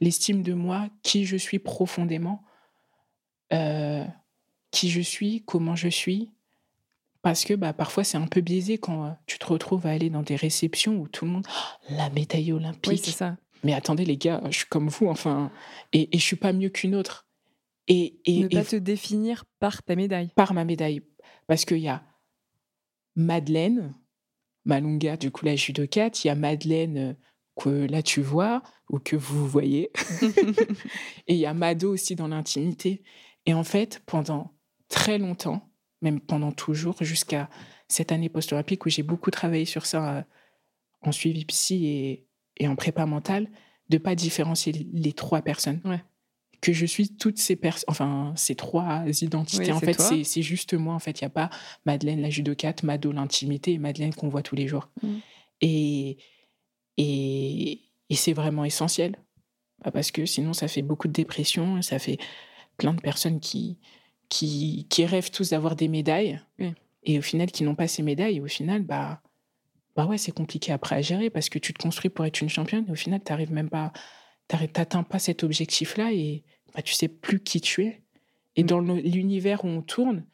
L'estime de moi, qui je suis profondément, euh, qui je suis, comment je suis. Parce que bah, parfois, c'est un peu biaisé quand euh, tu te retrouves à aller dans des réceptions où tout le monde. Oh, la médaille olympique. Oui, c'est ça. Mais attendez, les gars, je suis comme vous, enfin. Et, et je suis pas mieux qu'une autre. Et, et, ne pas te définir par ta médaille. Par ma médaille. Parce qu'il y a Madeleine, Malunga, du coup, la judocate, il y a Madeleine euh, que là tu vois ou que vous voyez. et il y a Mado aussi dans l'intimité. Et en fait, pendant très longtemps, même pendant toujours, jusqu'à cette année post-olympique où j'ai beaucoup travaillé sur ça euh, en suivi psy et, et en prépa mentale, de pas différencier les trois personnes. Ouais. Que je suis toutes ces personnes, enfin, ces trois identités. Oui, en fait, c'est juste moi. En fait, il n'y a pas Madeleine, la judocate, Mado, l'intimité, et Madeleine qu'on voit tous les jours. Mm. Et, et, et c'est vraiment essentiel. Bah, Parce que sinon, ça fait beaucoup de dépression, ça fait plein de personnes qui, qui, qui rêvent tous d'avoir des médailles, Oui. et au final, qui n'ont pas ces médailles. Et au final, bah, bah ouais, c'est compliqué après à gérer parce que tu te construis pour être une championne et au final, tu n'arrives même pas, t'atteins pas cet objectif-là et bah, tu sais plus qui tu es. Et Mm. dans l'univers où on tourne,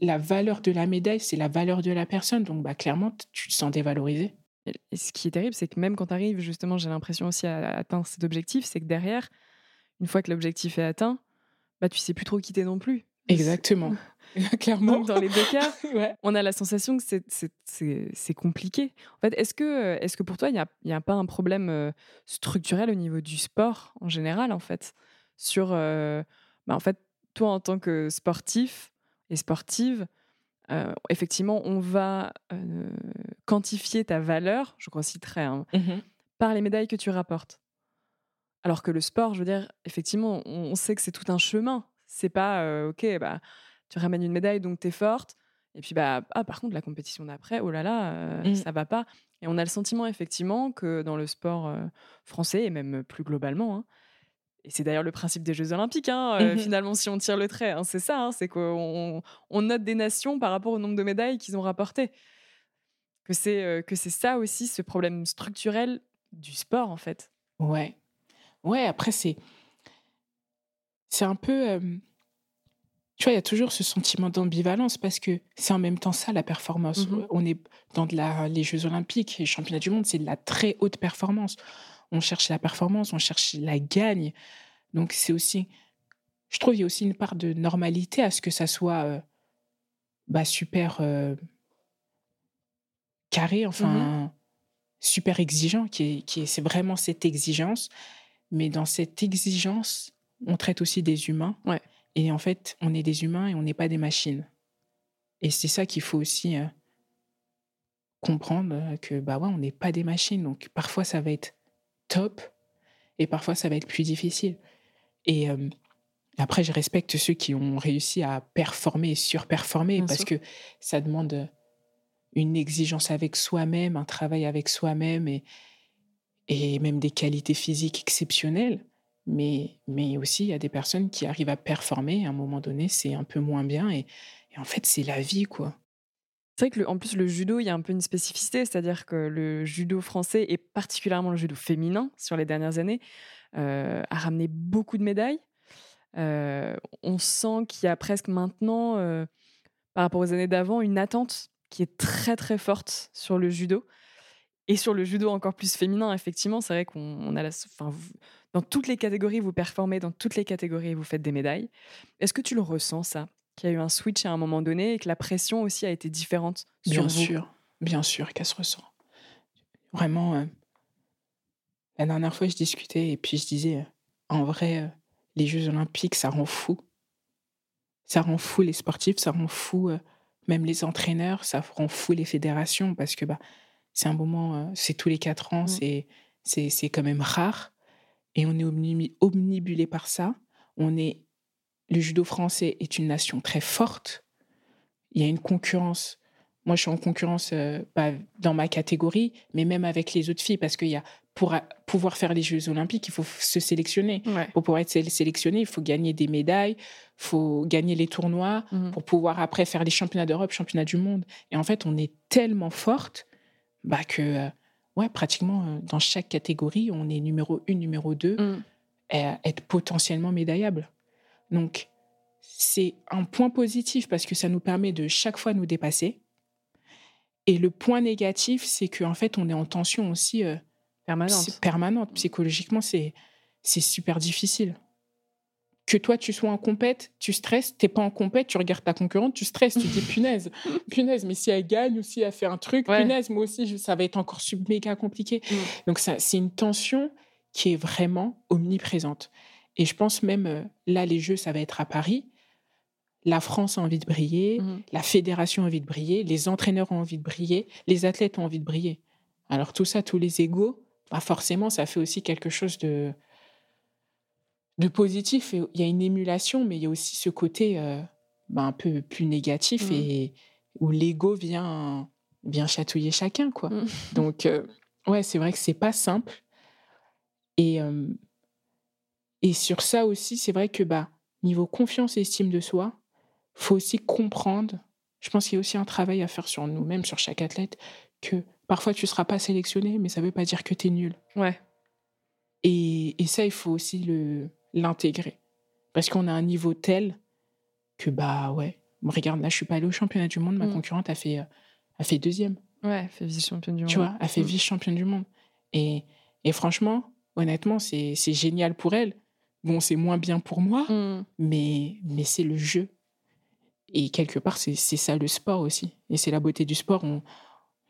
la valeur de la médaille, c'est la valeur de la personne. Donc, bah, clairement, tu te sens dévalorisé. Et ce qui est terrible, c'est que même quand tu arrives, justement, j'ai l'impression aussi à atteindre cet objectif, c'est que derrière, une fois que l'objectif est atteint, bah, tu sais plus trop qui t'es non plus. Exactement. clairement. Donc, dans les deux cas, Ouais. on a la sensation que c'est- compliqué. En fait, est-ce que, euh, est que pour toi, il n'y a, il y a pas un problème euh, structurel au niveau du sport en général, en fait Sur, euh, bah, en fait, toi, en tant que sportif et sportive, euh, effectivement, on va euh, quantifier ta valeur, je crois hein, Mhm. par les médailles que tu rapportes. Alors que le sport, je veux dire, effectivement, on, on sait que c'est tout un chemin. C'est pas, euh, ok, bah, tu ramènes une médaille, donc tu es forte. Et puis, bah, ah, par contre, la compétition d'après, oh là là, Mm. ça va pas. Et on a le sentiment, effectivement, que dans le sport français, et même plus globalement, hein, et c'est d'ailleurs le principe des Jeux Olympiques, hein, euh, Mhm. finalement, si on tire le trait, hein, c'est ça, hein, c'est qu'on on note des nations par rapport au nombre de médailles qu'ils ont rapportées. Que c'est euh, que c'est ça aussi, ce problème structurel du sport, en fait. Ouais. Ouais, après, c'est. C'est un peu. euh, Tu vois, il y a toujours ce sentiment d'ambivalence parce que c'est en même temps ça, la performance. Mhm. On est dans de la, les Jeux Olympiques, les championnats du monde, c'est de la très haute performance. On cherche la performance, on cherche la gagne. Donc, c'est aussi. Je trouve qu'il y a aussi une part de normalité à ce que ça soit euh, bah, super euh, carré, enfin, super exigeant, qui est, qui est, c'est vraiment cette exigence. Mais dans cette exigence, on traite aussi des humains. Ouais. Et en fait, on est des humains et on n'est pas des machines. Et c'est ça qu'il faut aussi euh, comprendre que bah ouais, on n'est pas des machines. Donc parfois ça va être top et parfois ça va être plus difficile. Et euh, après, je respecte ceux qui ont réussi à performer et surperformer Bien parce sûr. que ça demande une exigence avec soi-même, un travail avec soi-même et, et même des qualités physiques exceptionnelles. Mais, mais aussi, il y a des personnes qui arrivent à performer. À un moment donné, c'est un peu moins bien. Et, et en fait, c'est la vie, quoi. C'est vrai que, le- en plus, le judo, il y a un peu une spécificité, c'est-à-dire que le judo français, et particulièrement le judo féminin, sur les dernières années, euh, a ramené beaucoup de médailles. Euh, on sent qu'il y a presque maintenant, euh, par rapport aux années d'avant, une attente qui est très très forte sur le judo. Et sur le judo encore plus féminin, effectivement, c'est vrai qu'on on a la, dans toutes les catégories, vous performez, dans toutes les catégories, vous faites des médailles. Est-ce que tu le ressens, ça? Qu'il y a eu un switch à un moment donné et que la pression aussi a été différente sur Bien vous sûr, bien sûr qu'elle se ressent. Vraiment, euh, la dernière fois, je discutais et puis je disais, euh, en vrai, euh, les Jeux Olympiques, ça rend fou. Ça rend fou les sportifs, ça rend fou même les entraîneurs, ça rend fou les fédérations parce que bah, c'est un moment, c'est tous les quatre ans, Mm. c'est, c'est, c'est quand même rare et on est omni- omnibulé par ça. On est, le judo français est une nation très forte. Il y a une concurrence. Moi, je suis en concurrence euh, pas dans ma catégorie, mais même avec les autres filles, parce qu'il y a pour a- pouvoir faire les Jeux Olympiques, il faut se sélectionner. Ouais. Pour pouvoir être sé- sélectionné, il faut gagner des médailles, il faut gagner les tournois, Mhm. pour pouvoir après faire les championnats d'Europe, championnats du monde. Et en fait, on est tellement forte bah, que, euh, ouais, pratiquement euh, dans chaque catégorie, on est numéro 1, numéro 2, Mm. et être potentiellement médaillable. Donc, c'est un point positif parce que ça nous permet de chaque fois nous dépasser. Et le point négatif, c'est qu'en fait, on est en tension aussi euh, Permanente. permanente. Psychologiquement, c'est super difficile. Que toi, tu sois en compète, tu stresses, t'es pas en compète, tu regardes ta concurrente, tu stresses, tu te dis punaise, punaise, mais si elle gagne ou si elle fait un truc, Ouais. punaise, moi aussi, je- ça va être encore méga compliqué. Mm. Donc, ça, c'est une tension qui est vraiment omniprésente. Et je pense même, euh, là, les Jeux, ça va être à Paris. La France a envie de briller, Mhm. la fédération a envie de briller, les entraîneurs ont envie de briller, les athlètes ont envie de briller. Alors tout ça, tous les égaux, bah forcément, ça fait aussi quelque chose de, de positif. Il y a une émulation, mais il y a aussi ce côté euh, bah, un peu plus négatif Mmh. et où l'ego vient, vient chatouiller chacun. quoi. Mmh. Donc, euh, ouais, c'est vrai que c'est pas simple. Et, euh, et sur ça aussi, c'est vrai que bah, niveau confiance et estime de soi, faut aussi comprendre. Je pense qu'il y a aussi un travail à faire sur nous-mêmes, sur chaque athlète, que parfois tu seras pas sélectionné, mais ça veut pas dire que tu es nul. Ouais. Et, et ça, il faut aussi le l'intégrer. Parce qu'on a un niveau tel que, bah ouais, regarde, là, je suis pas allée au championnat du monde, ma Mm. concurrente a fait, euh, a fait deuxième. Ouais, fait vice-championne du monde. Tu vois, elle fait Mm. vice-championne du monde. Et, et franchement, honnêtement, c'est c'est génial pour elle. Bon, c'est moins bien pour moi, Mm. mais, mais c'est le jeu. Et quelque part, c'est ça le sport aussi. Et c'est la beauté du sport. On,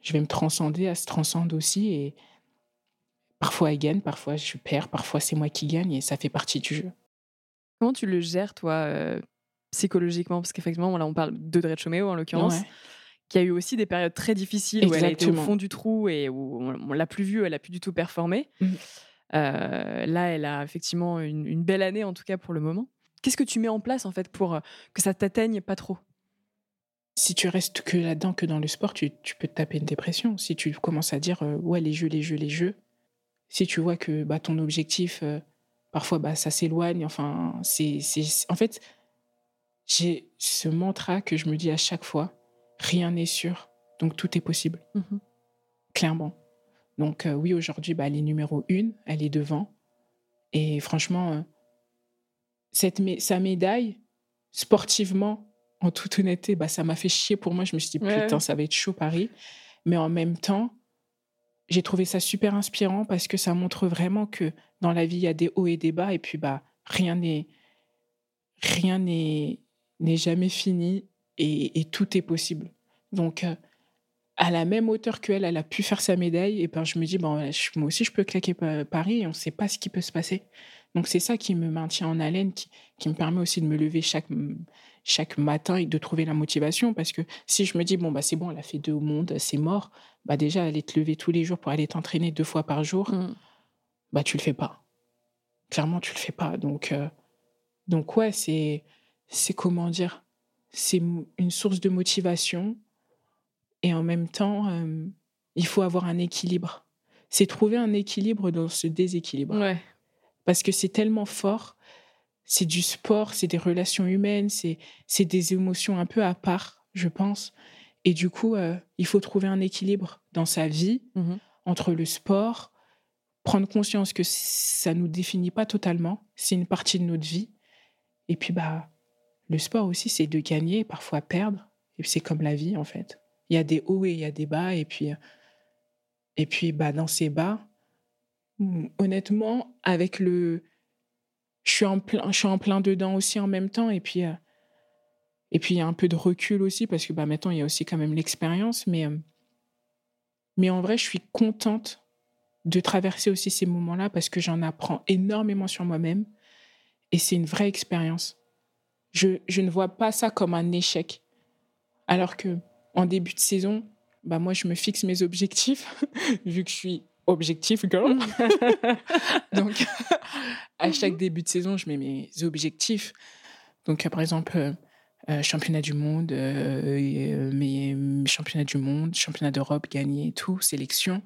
je vais me transcender, elle se transcende aussi. Et parfois, elle gagne, parfois, je perds, parfois, c'est moi qui gagne. Et ça fait partie du jeu. Comment tu le gères, toi, euh, psychologiquement? Parce qu'effectivement, là, on parle d'Audrey Chomeo, en l'occurrence, Ouais. qui a eu aussi des périodes très difficiles où elle a été au fond du trou et où on, l'a plus vue, elle a plus du tout performé. Mhm. Euh, là, elle a effectivement une, une belle année, en tout cas pour le moment. Qu'est-ce que tu mets en place, en fait, pour euh, que ça t'atteigne pas trop? Si tu restes que là-dedans, que dans le sport, tu, tu peux te taper une dépression. Si tu commences à dire, euh, ouais, les jeux, les jeux, les jeux. Si tu vois que bah, ton objectif, euh, parfois, bah, ça s'éloigne. Enfin, c'est, c'est- En fait, j'ai ce mantra que je me dis à chaque fois, rien n'est sûr, donc tout est possible. Mhm. Clairement. Donc euh, oui, aujourd'hui, bah, elle est numéro une, elle est devant. Et franchement, euh, cette mé- sa médaille, sportivement, en toute honnêteté, bah, ça m'a fait chier pour moi. Je me suis dit, Ouais, putain, ouais. ça va être chaud Paris. Mais en même temps, j'ai trouvé ça super inspirant parce que ça montre vraiment que dans la vie, il y a des hauts et des bas. Et puis, bah, rien n'est rien n'est n'est jamais fini et, et tout est possible. Donc, euh, à la même hauteur qu'elle, elle a pu faire sa médaille. Et ben, je me dis, bon, je- moi aussi, je peux claquer Pa- Paris et on ne sait pas ce qui peut se passer. Donc, c'est ça qui me maintient en haleine, qui, qui me permet aussi de me lever chaque, chaque matin et de trouver la motivation. Parce que si je me dis, bon, bah, c'est bon, elle a fait deux au monde, c'est mort, bah, déjà, aller te lever tous les jours pour aller t'entraîner deux fois par jour, Mm. bah, tu le fais pas. Clairement, tu le fais pas. Donc, euh, donc ouais, c'est, c'est comment dire, c'est une source de motivation et en même temps, euh, il faut avoir un équilibre. C'est trouver un équilibre dans ce déséquilibre Ouais. parce que c'est tellement fort. C'est du sport, c'est des relations humaines, c'est des émotions un peu à part, je pense. Et du coup, euh, il faut trouver un équilibre dans sa vie Mhm. entre le sport, prendre conscience que ça nous définit pas totalement, c'est une partie de notre vie. Et puis bah le sport aussi c'est de gagner, parfois perdre, et c'est comme la vie en fait. Il y a des hauts et il y a des bas et puis et puis bah dans ces bas hmm, honnêtement avec le je suis en plein je suis en plein dedans aussi en même temps et puis euh, et puis il y a un peu de recul aussi parce que bah maintenant il y a aussi quand même l'expérience mais euh, mais en vrai je suis contente de traverser aussi ces moments-là parce que j'en apprends énormément sur moi-même et c'est une vraie expérience. Je, je ne vois pas ça comme un échec. Alors que en début de saison, bah moi je me fixe mes objectifs vu que je suis objectif girl. Donc à chaque début de saison, je mets mes objectifs. Donc euh, par exemple euh, euh, championnat du monde, euh, et, euh, mes, mes championnats du monde, championnat d'Europe gagné et tout, sélection.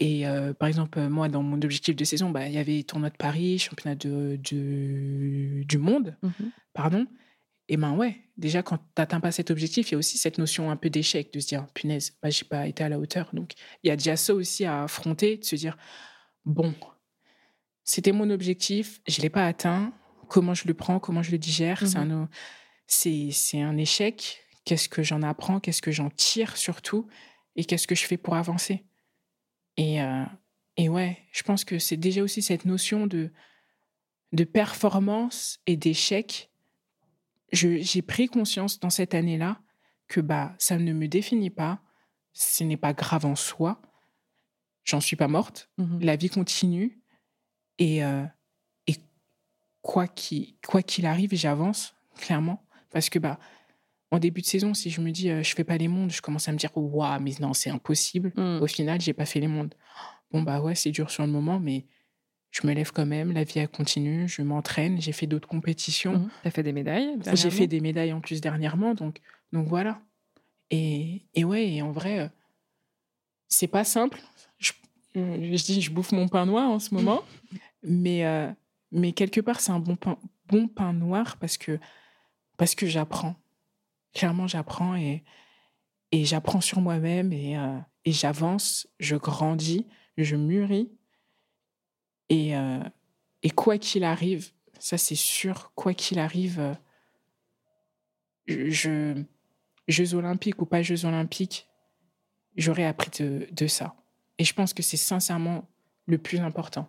Et par exemple, moi, dans mon objectif de saison, bah, il y avait tournoi de Paris, championnat de, de- du monde, Mhm. pardon. Et ben ouais, déjà, quand tu n'atteins pas cet objectif, il y a aussi cette notion un peu d'échec, de se dire, punaise, bah, j'ai pas été à la hauteur. Donc, il y a déjà ça aussi à affronter, de se dire, bon, c'était mon objectif, je ne l'ai pas atteint, comment je le prends, comment je le digère, c'est Mhm. un, c'est, c'est un échec, qu'est-ce que j'en apprends, qu'est-ce que j'en tire surtout, et qu'est-ce que je fais pour avancer? Et, euh, et ouais, je pense que c'est déjà aussi cette notion de, de performance et d'échec. Je- J'ai pris conscience dans cette année-là que bah, ça ne me définit pas, ce n'est pas grave en soi, j'en suis pas morte, Mhm. la vie continue et, euh, et quoi qu'il quoi qu'il arrive, j'avance, clairement. Parce que bah, en début de saison, si je me dis euh, je fais pas les mondes, je commence à me dire waouh, mais non, c'est impossible. Mm. Au final, j'ai pas fait les mondes. bon, bah ouais, c'est dur sur le moment, mais je me lève quand même, la vie elle continue, je m'entraîne, j'ai fait d'autres compétitions. Mhm. T'as fait des médailles J'ai fait des médailles en plus dernièrement, donc, donc voilà. Et, et ouais, et en vrai, euh, c'est pas simple. Je, je dis, je bouffe mon pain noir en ce moment, mais, euh, mais quelque part, c'est un bon pain, bon pain noir parce que, parce que j'apprends. Clairement, j'apprends et, et j'apprends sur moi-même et, euh, et j'avance, je grandis, je mûris. Et, euh, et quoi qu'il arrive, ça c'est sûr, quoi qu'il arrive, euh, je, Jeux olympiques ou pas Jeux olympiques, j'aurais appris de, de ça. Et je pense que c'est sincèrement le plus important.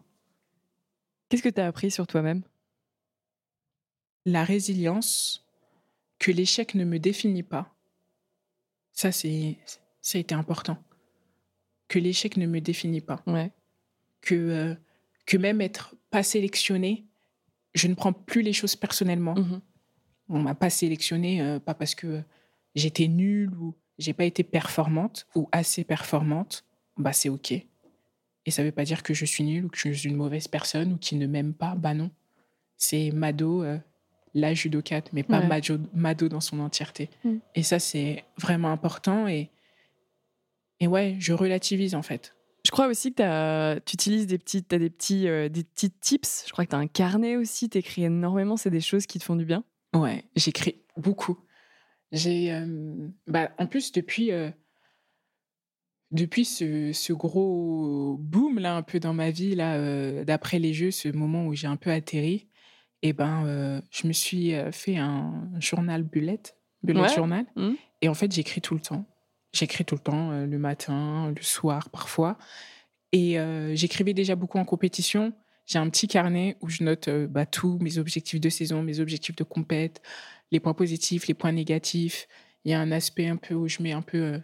Qu'est-ce que t'as appris sur toi-même? La résilience, que l'échec ne me définit pas. Ça, c'est, ça a été important. Que l'échec ne me définit pas. Ouais. Que, euh, que même être pas sélectionné, je ne prends plus les choses personnellement. Mhm. On m'a pas sélectionné, euh, pas parce que j'étais nulle ou j'ai pas été performante ou assez performante. Bah, c'est OK. Et ça veut pas dire que je suis nulle ou que je suis une mauvaise personne ou qui ne m'aime pas. Bah non. C'est Mado, euh, la judokate, mais pas Ouais. Mado, Mado dans son entièreté. Mm. Et ça, c'est vraiment important. Et, et ouais, je relativise en fait. Je crois aussi que tu utilises des petits, t'as des petits, euh, des petits tips. Je crois que tu as un carnet aussi, tu écris énormément, c'est des choses qui te font du bien. Ouais, j'écris beaucoup. J'ai, euh, bah, en plus depuis, euh, depuis ce, ce gros boom là un peu dans ma vie là, d'après les jeux, ce moment où j'ai un peu atterri, et ben, je me suis fait un journal bullet, bullet Ouais. journal, Mhm. et en fait j'écris tout le temps. J'écris tout le temps, euh, le matin, le soir parfois, et euh, j'écrivais déjà beaucoup en compétition. J'ai un petit carnet où je note euh, bah, tous mes objectifs de saison, mes objectifs de compète, les points positifs, les points négatifs. Il y a un aspect un peu où je mets un peu euh,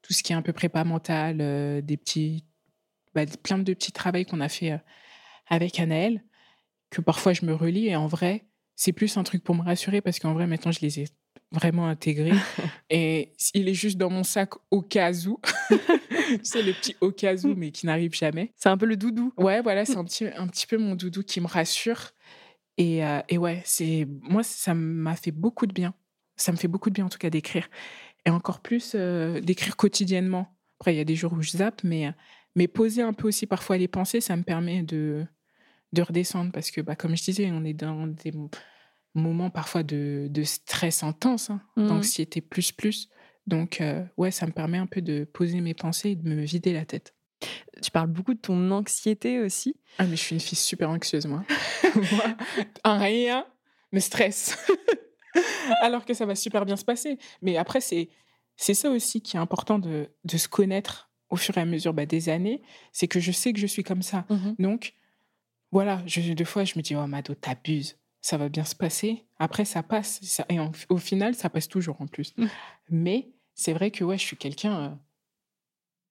tout ce qui est un peu prépa mental, des petits, bah, plein de petits travaux qu'on a fait avec Anaël, que parfois je me relis. Et en vrai, c'est plus un truc pour me rassurer parce qu'en vrai, maintenant, je les ai vraiment intégrés. et il est juste dans mon sac au cas où. tu sais, le petit au cas où, mais qui n'arrive jamais. C'est un peu le doudou. Ouais, voilà, c'est un petit, un petit peu mon doudou qui me rassure. Et, euh, et ouais, c'est moi, ça m'a fait beaucoup de bien. Ça me fait beaucoup de bien, en tout cas, d'écrire. Et encore plus, euh, d'écrire quotidiennement. Après, il y a des jours où je zappe, mais, mais poser un peu aussi parfois les pensées, ça me permet de, de redescendre. Parce que, bah, comme je disais, on est dans des moments parfois de, de stress intense, hein, Mhm. d'anxiété plus plus. Donc, euh, ouais, ça me permet un peu de poser mes pensées et de me vider la tête. Tu parles beaucoup de ton anxiété aussi. Ah, mais je suis une fille super anxieuse, moi. moi, un rien me stresse. Alors que ça va super bien se passer. Mais après, c'est, c'est ça aussi qui est important de, de se connaître au fur et à mesure bah, des années. C'est que je sais que je suis comme ça. Donc, voilà, je, deux fois, je me dis, oh, Mado, t'abuses. Ça va bien se passer. Après, ça passe. Ça- et en- au final, ça passe toujours en plus. Mm. Mais c'est vrai que ouais, je suis quelqu'un euh,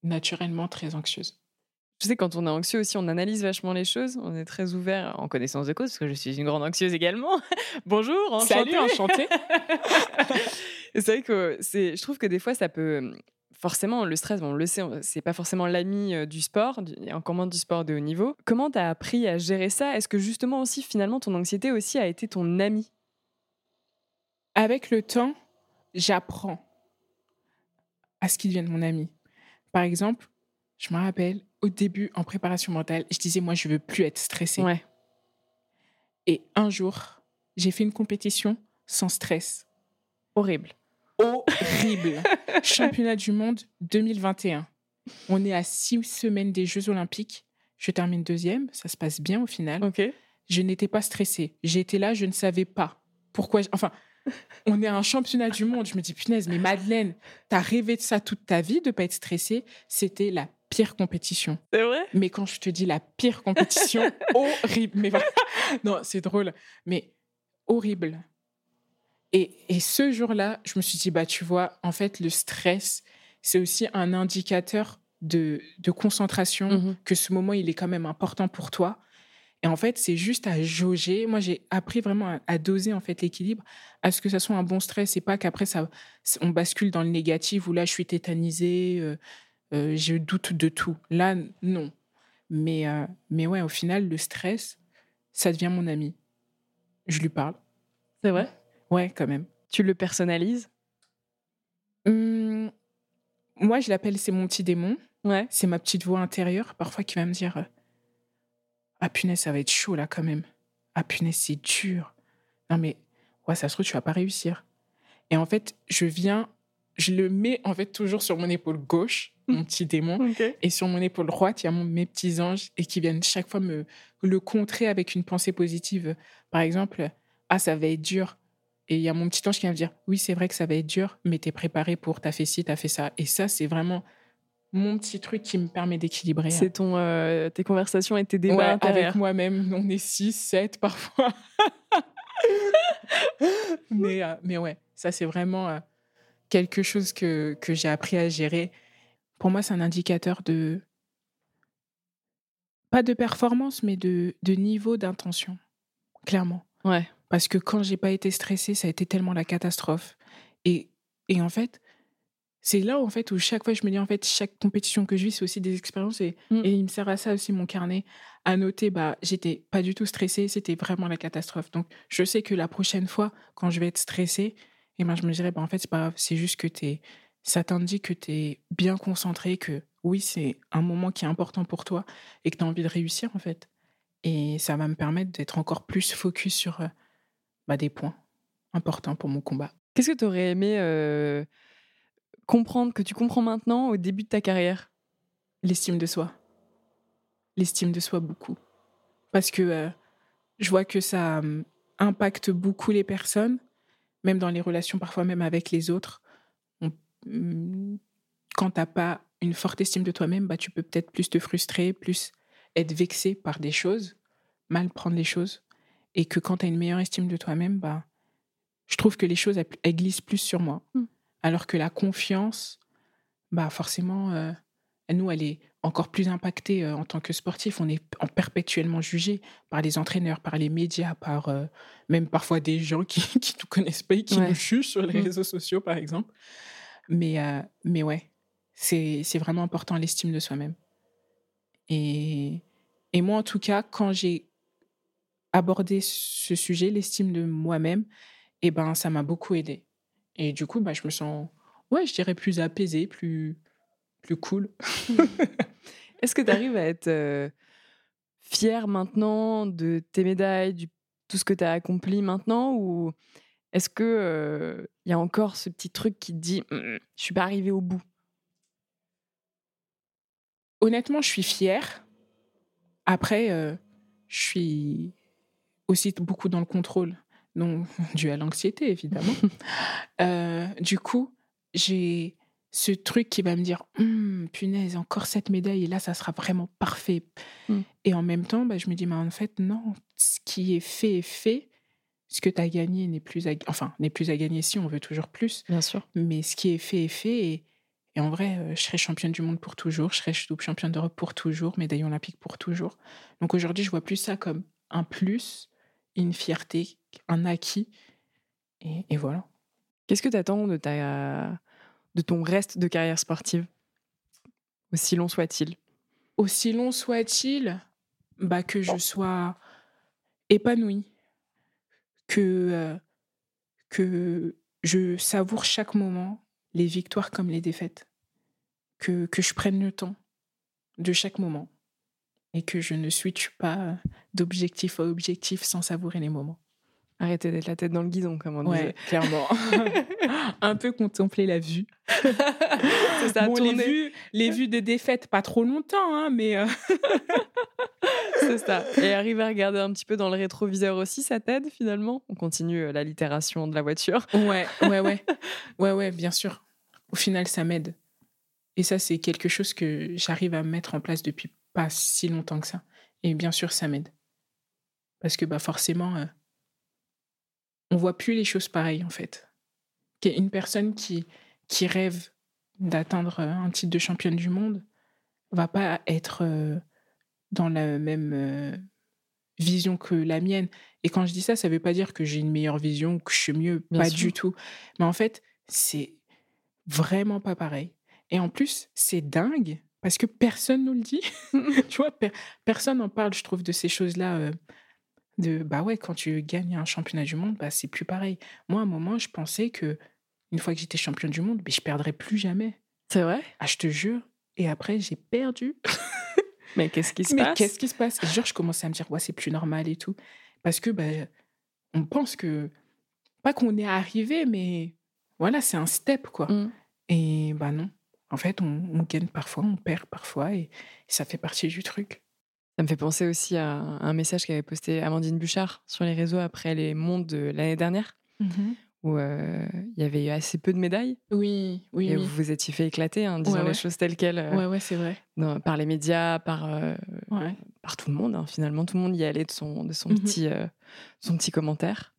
naturellement très anxieuse. Je sais, quand on est anxieux aussi, on analyse vachement les choses. On est très ouvert en connaissance de cause, parce que je suis une grande anxieuse également. Bonjour, enchantée. Salut, enchantée. C'est vrai que c'est, je trouve que des fois, ça peut. Forcément, le stress, bon, on le sait, c'est pas forcément l'ami euh, du sport, et encore moins du sport de haut niveau. Comment tu as appris à gérer ça? Est-ce que justement aussi, finalement, ton anxiété aussi a été ton ami? Avec le temps, j'apprends à ce qu'il devienne mon ami. Par exemple, je me rappelle, au début, en préparation mentale, je disais, moi, je veux plus être stressée. Ouais. Et un jour, j'ai fait une compétition sans stress. Horrible. Horrible. Championnat du monde 2021. On est à six semaines des Jeux Olympiques. Je termine deuxième. Ça se passe bien au final. Ok. je n'étais pas stressée. J'étais là, je ne savais pas pourquoi. Enfin, on est à un championnat du monde. Je me dis, punaise, mais Madeleine, t'as rêvé de ça toute ta vie, de pas être stressée? C'était la pire compétition. C'est vrai? Mais quand je te dis la pire compétition, horrible. Mais voilà. Non, c'est drôle, mais horrible. Et, et ce jour-là, je me suis dit, bah, tu vois, en fait, le stress, c'est aussi un indicateur de, de concentration Mhm. que ce moment, il est quand même important pour toi. Et en fait, c'est juste à jauger. Moi, j'ai appris vraiment à, à doser en fait l'équilibre, à ce que ça soit un bon stress et pas qu'après ça, on bascule dans le négatif où là, je suis tétanisée, euh, euh, je doute de tout. Là, non. Mais, euh, mais ouais, au final, le stress, ça devient mon ami. Je lui parle. C'est vrai? Ouais, quand même. Tu le personnalises? Hum, moi, je l'appelle c'est mon petit démon. Ouais. C'est ma petite voix intérieure, parfois, qui va me dire euh, Ah punaise, ça va être chaud là quand même. Ah punaise, c'est dur. Non mais, ouais, ça se trouve, tu vas pas réussir. Et en fait, je viens, je le mets en fait toujours sur mon épaule gauche, mon petit démon. Et sur mon épaule droite, il y a mon- mes petits anges et qui viennent chaque fois me le contrer avec une pensée positive. Par exemple, ah, ça va être dur. Et il y a mon petit ange qui vient me dire, oui, c'est vrai que ça va être dur, mais t'es préparé pour, t'as fait ci, t'as fait ça. Et ça, c'est vraiment mon petit truc qui me permet d'équilibrer. C'est ton, euh, tes conversations et tes débats Ouais, avec moi-même. On est 6, 7 parfois. mais, euh, mais ouais, ça, c'est vraiment euh, quelque chose que, que j'ai appris à gérer. Pour moi, c'est un indicateur de. Pas de performance, mais de, de niveau d'intention. Clairement. Ouais. Parce que quand j'ai pas été stressée, ça a été tellement la catastrophe. Et, et en fait, c'est là en fait où chaque fois je me dis en fait chaque compétition que je vis c'est aussi des expériences et, Mm. et il me sert à ça aussi mon carnet à noter bah j'étais pas du tout stressée c'était vraiment la catastrophe donc je sais que la prochaine fois quand je vais être stressée et ben je me dirais bah en fait c'est pas grave c'est juste que t'es ça t'indique que tu es bien concentré que oui c'est un moment qui est important pour toi et que tu as envie de réussir en fait et ça va me permettre d'être encore plus focus sur euh, bah, des points importants pour mon combat Qu'est-ce que tu aurais aimé euh, comprendre, que tu comprends maintenant au début de ta carrière? L'estime de soi. L'estime de soi beaucoup. Parce que euh, je vois que ça euh, impacte beaucoup les personnes, même dans les relations, parfois même avec les autres. On- hum, quand t'as pas une forte estime de toi-même, bah, tu peux peut-être plus te frustrer, plus être vexé par des choses, mal prendre les choses. Et que quand tu as une meilleure estime de toi-même, bah, je trouve que les choses, elles, elles glissent plus sur moi. Mm. Alors que la confiance, bah, forcément, euh, nous, elle est encore plus impactée euh, en tant que sportif. On est en perpétuellement jugé par les entraîneurs, par les médias, par euh, même parfois des gens qui ne nous connaissent pas et qui Ouais. nous jugent sur les Mm. réseaux sociaux, par exemple. Mais, mais ouais, c'est c'est vraiment important l'estime de soi-même. Et, et moi, en tout cas, quand j'ai abordé ce sujet, l'estime de moi-même, eh ben, ça m'a beaucoup aidé. Et du coup, bah, je me sens, ouais, je dirais plus apaisée, plus, plus cool. Est-ce que tu arrives à être euh, fier maintenant de tes médailles, du tout ce que tu as accompli maintenant ou est-ce que il y a encore ce petit truc qui te dit Hum, je suis pas arrivée au bout Honnêtement, je suis fière. Après, euh, je suis aussi beaucoup dans le contrôle, donc dû à l'anxiété, évidemment. Euh, du coup, j'ai ce truc qui va me dire Hum, punaise, encore cette médaille, et là, ça sera vraiment parfait. Mm. Et en même temps, bah, je me dis mais en fait, non, ce qui est fait est fait. Ce que tu as gagné n'est plus, à... enfin, n'est plus à gagner si on veut toujours plus. Bien sûr. Mais ce qui est fait est fait. Et, et en vrai, euh, je serai championne du monde pour toujours. Je serai double championne d'Europe pour toujours. Médaille olympique pour toujours. Donc aujourd'hui, je vois plus ça comme un plus, une fierté, un acquis. Et, et voilà. Qu'est-ce que tu attends de, ta, de ton reste de carrière sportive? Aussi long soit-il. Aussi long soit-il, bah, que je sois épanouie, que, euh, que je savoure chaque moment, les victoires comme les défaites, que, que je prenne le temps de chaque moment et que je ne switch pas d'objectif à objectif sans savourer les moments. Arrêtez d'être la tête dans le guidon, comme on Ouais, clairement. Un peu contempler la vue. C'est ça, Bon, les, vues, les vues de défaite, pas trop longtemps, hein, mais euh, C'est ça. Et arriver à regarder un petit peu dans le rétroviseur aussi, ça t'aide finalement? On continue euh, la littération de la voiture. Ouais, ouais, ouais. Ouais, ouais, bien sûr. Au final, ça m'aide. Et ça, c'est quelque chose que j'arrive à mettre en place depuis pas si longtemps que ça. Et bien sûr, ça m'aide. Parce que bah, forcément, euh, on voit plus les choses pareilles, en fait. Une personne qui, qui rêve d'atteindre euh, un titre de championne du monde va pas être euh, dans la même euh, vision que la mienne. Et quand je dis ça, ça veut pas dire que j'ai une meilleure vision, que je suis mieux, Bien pas sûr. du tout. Mais en fait, c'est vraiment pas pareil. Et en plus, c'est dingue parce que personne nous le dit. tu vois, personne n'en parle, je trouve, de ces choses-là. Euh, de bah ouais, quand tu gagnes un championnat du monde, bah c'est plus pareil. Moi, à un moment, je pensais que une fois que j'étais championne du monde, mais je perdrais plus jamais. C'est vrai? Ah, je te jure. Et après, j'ai perdu. mais qu'est-ce qui se mais passe? Qu'est-ce qui se passe? Et Genre, je commençais à me dire, ouais, c'est plus normal et tout. Parce que, bah, on pense que, pas qu'on est arrivé, mais voilà, c'est un step, quoi. Mmh. Et bah non. En fait, on, gagne parfois, on perd parfois, et, ça fait partie du truc. Ça me fait penser aussi à un message qu'avait posté Amandine Bouchard sur les réseaux après les mondes de l'année dernière, mmh où il y avait eu assez peu de médailles. Oui, oui. Et vous vous étiez fait éclater, en hein, disant les choses telles quelles. ouais, ouais, c'est vrai. par les médias, par, par tout le monde, hein, finalement. Tout le monde y allait de son, de son, mmh petit, son petit commentaire.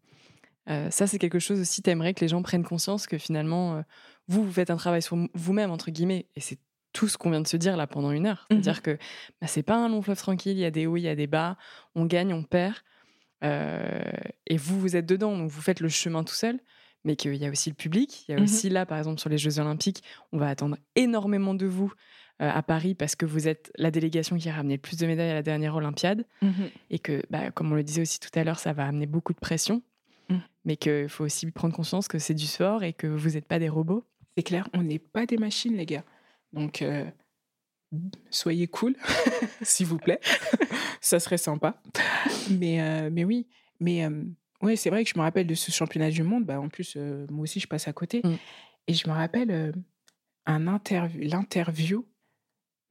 ça, c'est quelque chose aussi, t'aimerais que les gens prennent conscience que finalement, vous, vous faites un travail sur vous-même, entre guillemets, et c'est tout ce qu'on vient de se dire là pendant une heure. C'est-à-dire mmh que bah, c'est pas un long fleuve tranquille, il y a des hauts, il y a des bas, on gagne, on perd. et vous, vous êtes dedans, donc vous faites le chemin tout seul mais qu'il y a aussi le public. Il y a mmh aussi là, par exemple, sur les Jeux Olympiques, on va attendre énormément de vous à Paris parce que vous êtes la délégation qui a ramené le plus de médailles à la dernière Olympiade. Mmh et que, bah, comme on le disait aussi tout à l'heure, ça va amener beaucoup de pression. Mais qu'il faut aussi prendre conscience que c'est du sport et que vous n'êtes pas des robots. C'est clair, on n'est pas des machines, les gars. Donc, soyez cool, s'il vous plaît. ça serait sympa. Mais, mais oui, mais oui, c'est vrai que je me rappelle de ce championnat du monde. Bah, en plus, moi aussi, je passe à côté. Mmh. Et je me rappelle un interview, l'interview.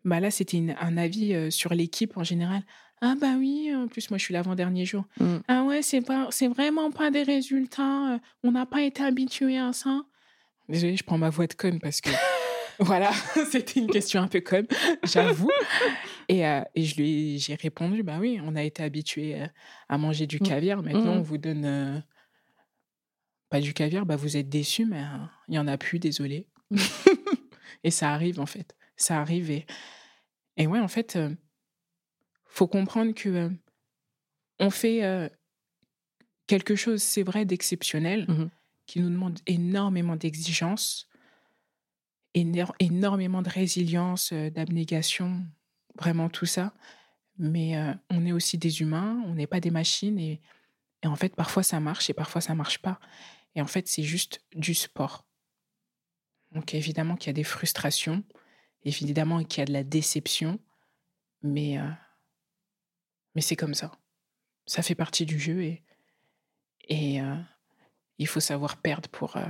Bah là, c'était un avis sur l'équipe en général. Ah bah oui, en plus moi je suis l'avant-dernier jour. Mmh. Ah ouais, c'est pas c'est vraiment pas des résultats, on n'a pas été habitué à ça. Désolée, je prends ma voix de conne parce que voilà, c'était une question un peu conne, j'avoue. Et, euh, et je lui j'ai répondu bah oui, on a été habitué euh, à manger du mmh. caviar, maintenant mmh. on vous donne euh, pas du caviar, bah vous êtes déçus mais il y en a plus, désolé. et ça arrive en fait, ça arrive et et ouais en fait faut comprendre que on fait quelque chose, c'est vrai, d'exceptionnel, mmh qui nous demande énormément d'exigences, énormément de résilience, d'abnégation, vraiment tout ça. Mais on est aussi des humains, on n'est pas des machines et, en fait parfois ça marche et parfois ça marche pas. Et en fait c'est juste du sport. Donc évidemment qu'il y a des frustrations, évidemment qu'il y a de la déception, mais mais c'est comme ça. Ça fait partie du jeu et, euh, il faut savoir perdre pour, euh,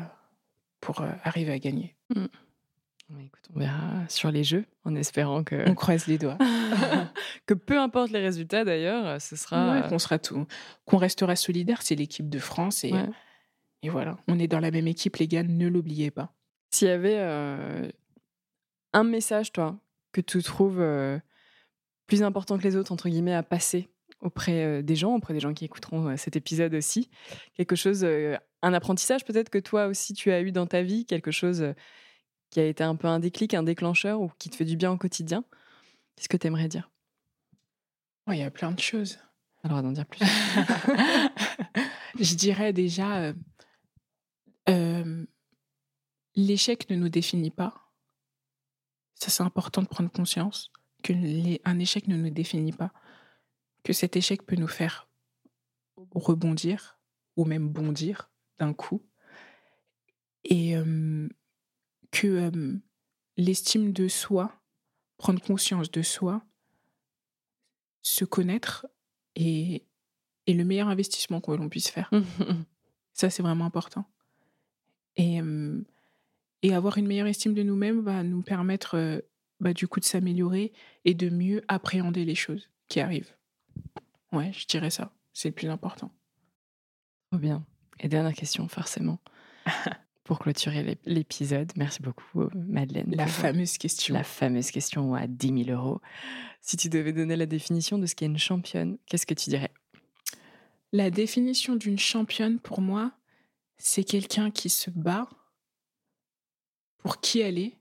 pour euh, arriver à gagner. Mmh. Écoute, on verra sur les jeux en espérant que. On croise les doigts. que peu importe les résultats d'ailleurs, ce sera. qu'on sera tout. Qu'on restera solidaire, c'est l'équipe de France et, et voilà. On est dans la même équipe, les gars, ne l'oubliez pas. S'il y avait un message, toi, que tu trouves plus important que les autres, entre guillemets, à passer auprès des gens, auprès des gens qui écouteront cet épisode aussi. Quelque chose, un apprentissage peut-être que toi aussi tu as eu dans ta vie, quelque chose qui a été un peu un déclic, un déclencheur ou qui te fait du bien au quotidien? Qu'est-ce que tu aimerais dire Il y a plein de choses. Alors, d'en dire plus. Je dirais déjà, l'échec ne nous définit pas. Ça, c'est important de prendre conscience qu'un échec ne nous définit pas, que cet échec peut nous faire rebondir ou même bondir d'un coup, et que l'estime de soi, prendre conscience de soi, se connaître est, est le meilleur investissement que l'on puisse faire. Ça, c'est vraiment important. Et, et avoir une meilleure estime de nous-mêmes va nous permettre bah, du coup de s'améliorer et de mieux appréhender les choses qui arrivent. Ouais, je dirais ça. C'est le plus important. Trop bien. Et dernière question, forcément. Pour clôturer l'épisode, merci beaucoup, Madeleine. La fameuse question. La fameuse question à 10 000 euros. Si tu devais donner la définition de ce qu'est une championne, qu'est-ce que tu dirais? La définition d'une championne, pour moi, c'est quelqu'un qui se bat pour qui elle est,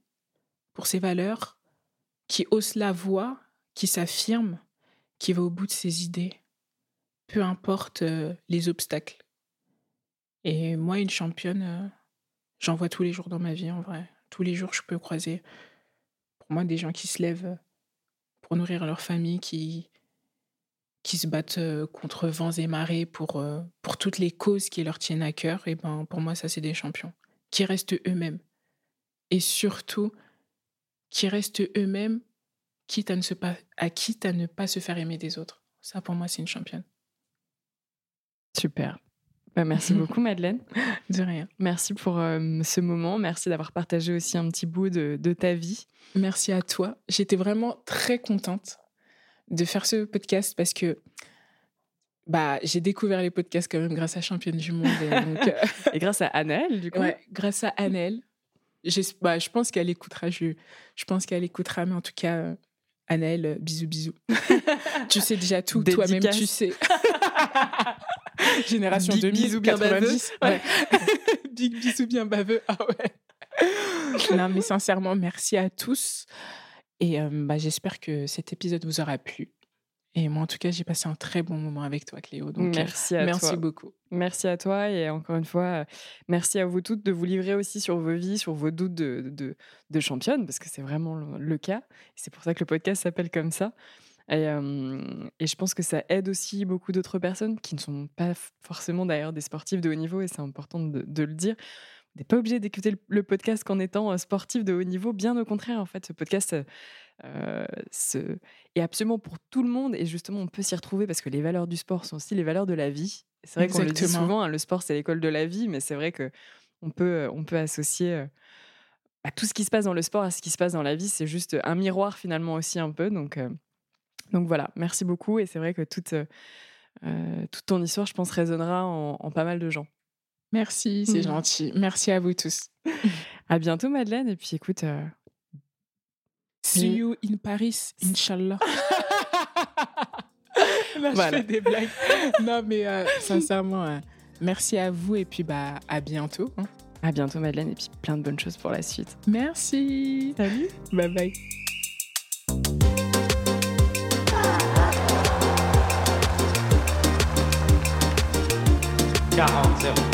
pour ses valeurs, qui hausse la voix, qui s'affirme, qui va au bout de ses idées, peu importe euh, les obstacles. Et moi, une championne, euh, j'en vois tous les jours dans ma vie, en vrai. Tous les jours, je peux croiser. Pour moi, des gens qui se lèvent pour nourrir leur famille, qui, qui se battent contre vents et marées pour, pour toutes les causes qui leur tiennent à cœur, et ben, pour moi, ça, c'est des champions. Qui restent eux-mêmes. Et surtout, qui restent eux-mêmes, quitte à ne, se pas, à quitte à ne pas se faire aimer des autres. Ça, pour moi, c'est une championne. Super. Bah, merci beaucoup, Madeleine. De rien. Merci pour ce moment. Merci d'avoir partagé aussi un petit bout de, de ta vie. Merci à toi. J'étais vraiment très contente de faire ce podcast parce que bah, j'ai découvert les podcasts quand même grâce à Championne du Monde. Et, donc, euh, et grâce à Annelle, du coup. Ouais, grâce à Annelle. Bah, je pense qu'elle écoutera. Je, je pense qu'elle écoutera, mais en tout cas, euh, Annelle, euh, bisous, bisous. tu sais déjà tout, toi-même, tu sais. Génération Big 2000, bisous bien 90. Ouais. Big bisous bien baveux. Ah ouais. non, mais sincèrement, merci à tous. Et bah, j'espère que cet épisode vous aura plu. Et moi, en tout cas, j'ai passé un très bon moment avec toi, Cléo. Donc, merci à merci beaucoup. Merci à toi. Et encore une fois, merci à vous toutes de vous livrer aussi sur vos vies, sur vos doutes de, de, de championne, parce que c'est vraiment le, cas. C'est pour ça que le podcast s'appelle comme ça. Et, et, je pense que ça aide aussi beaucoup d'autres personnes qui ne sont pas forcément d'ailleurs des sportifs de haut niveau, et c'est important de, de, le dire. Vous n'êtes pas obligé d'écouter le, podcast qu'en étant sportif de haut niveau, bien au contraire, en fait, ce podcast euh, est absolument pour tout le monde, et justement, on peut s'y retrouver parce que les valeurs du sport sont aussi les valeurs de la vie. C'est vrai qu'on le dit souvent, hein, le sport c'est l'école de la vie, mais c'est vrai que on peut, on peut associer bah, tout ce qui se passe dans le sport à ce qui se passe dans la vie. C'est juste un miroir finalement aussi un peu, donc. Donc voilà, merci beaucoup. Et c'est vrai que toute, euh, toute ton histoire, je pense, résonnera en, pas mal de gens. Merci, c'est gentil. Merci à vous tous. à bientôt, Madeleine. Et puis écoute. Euh... See you in Paris, Inch'Allah. Là, je fais des blagues. non, mais euh, sincèrement, euh, merci à vous et puis bah, à bientôt. Hein. À bientôt, Madeleine, et puis plein de bonnes choses pour la suite. Merci. Salut. Bye bye. Si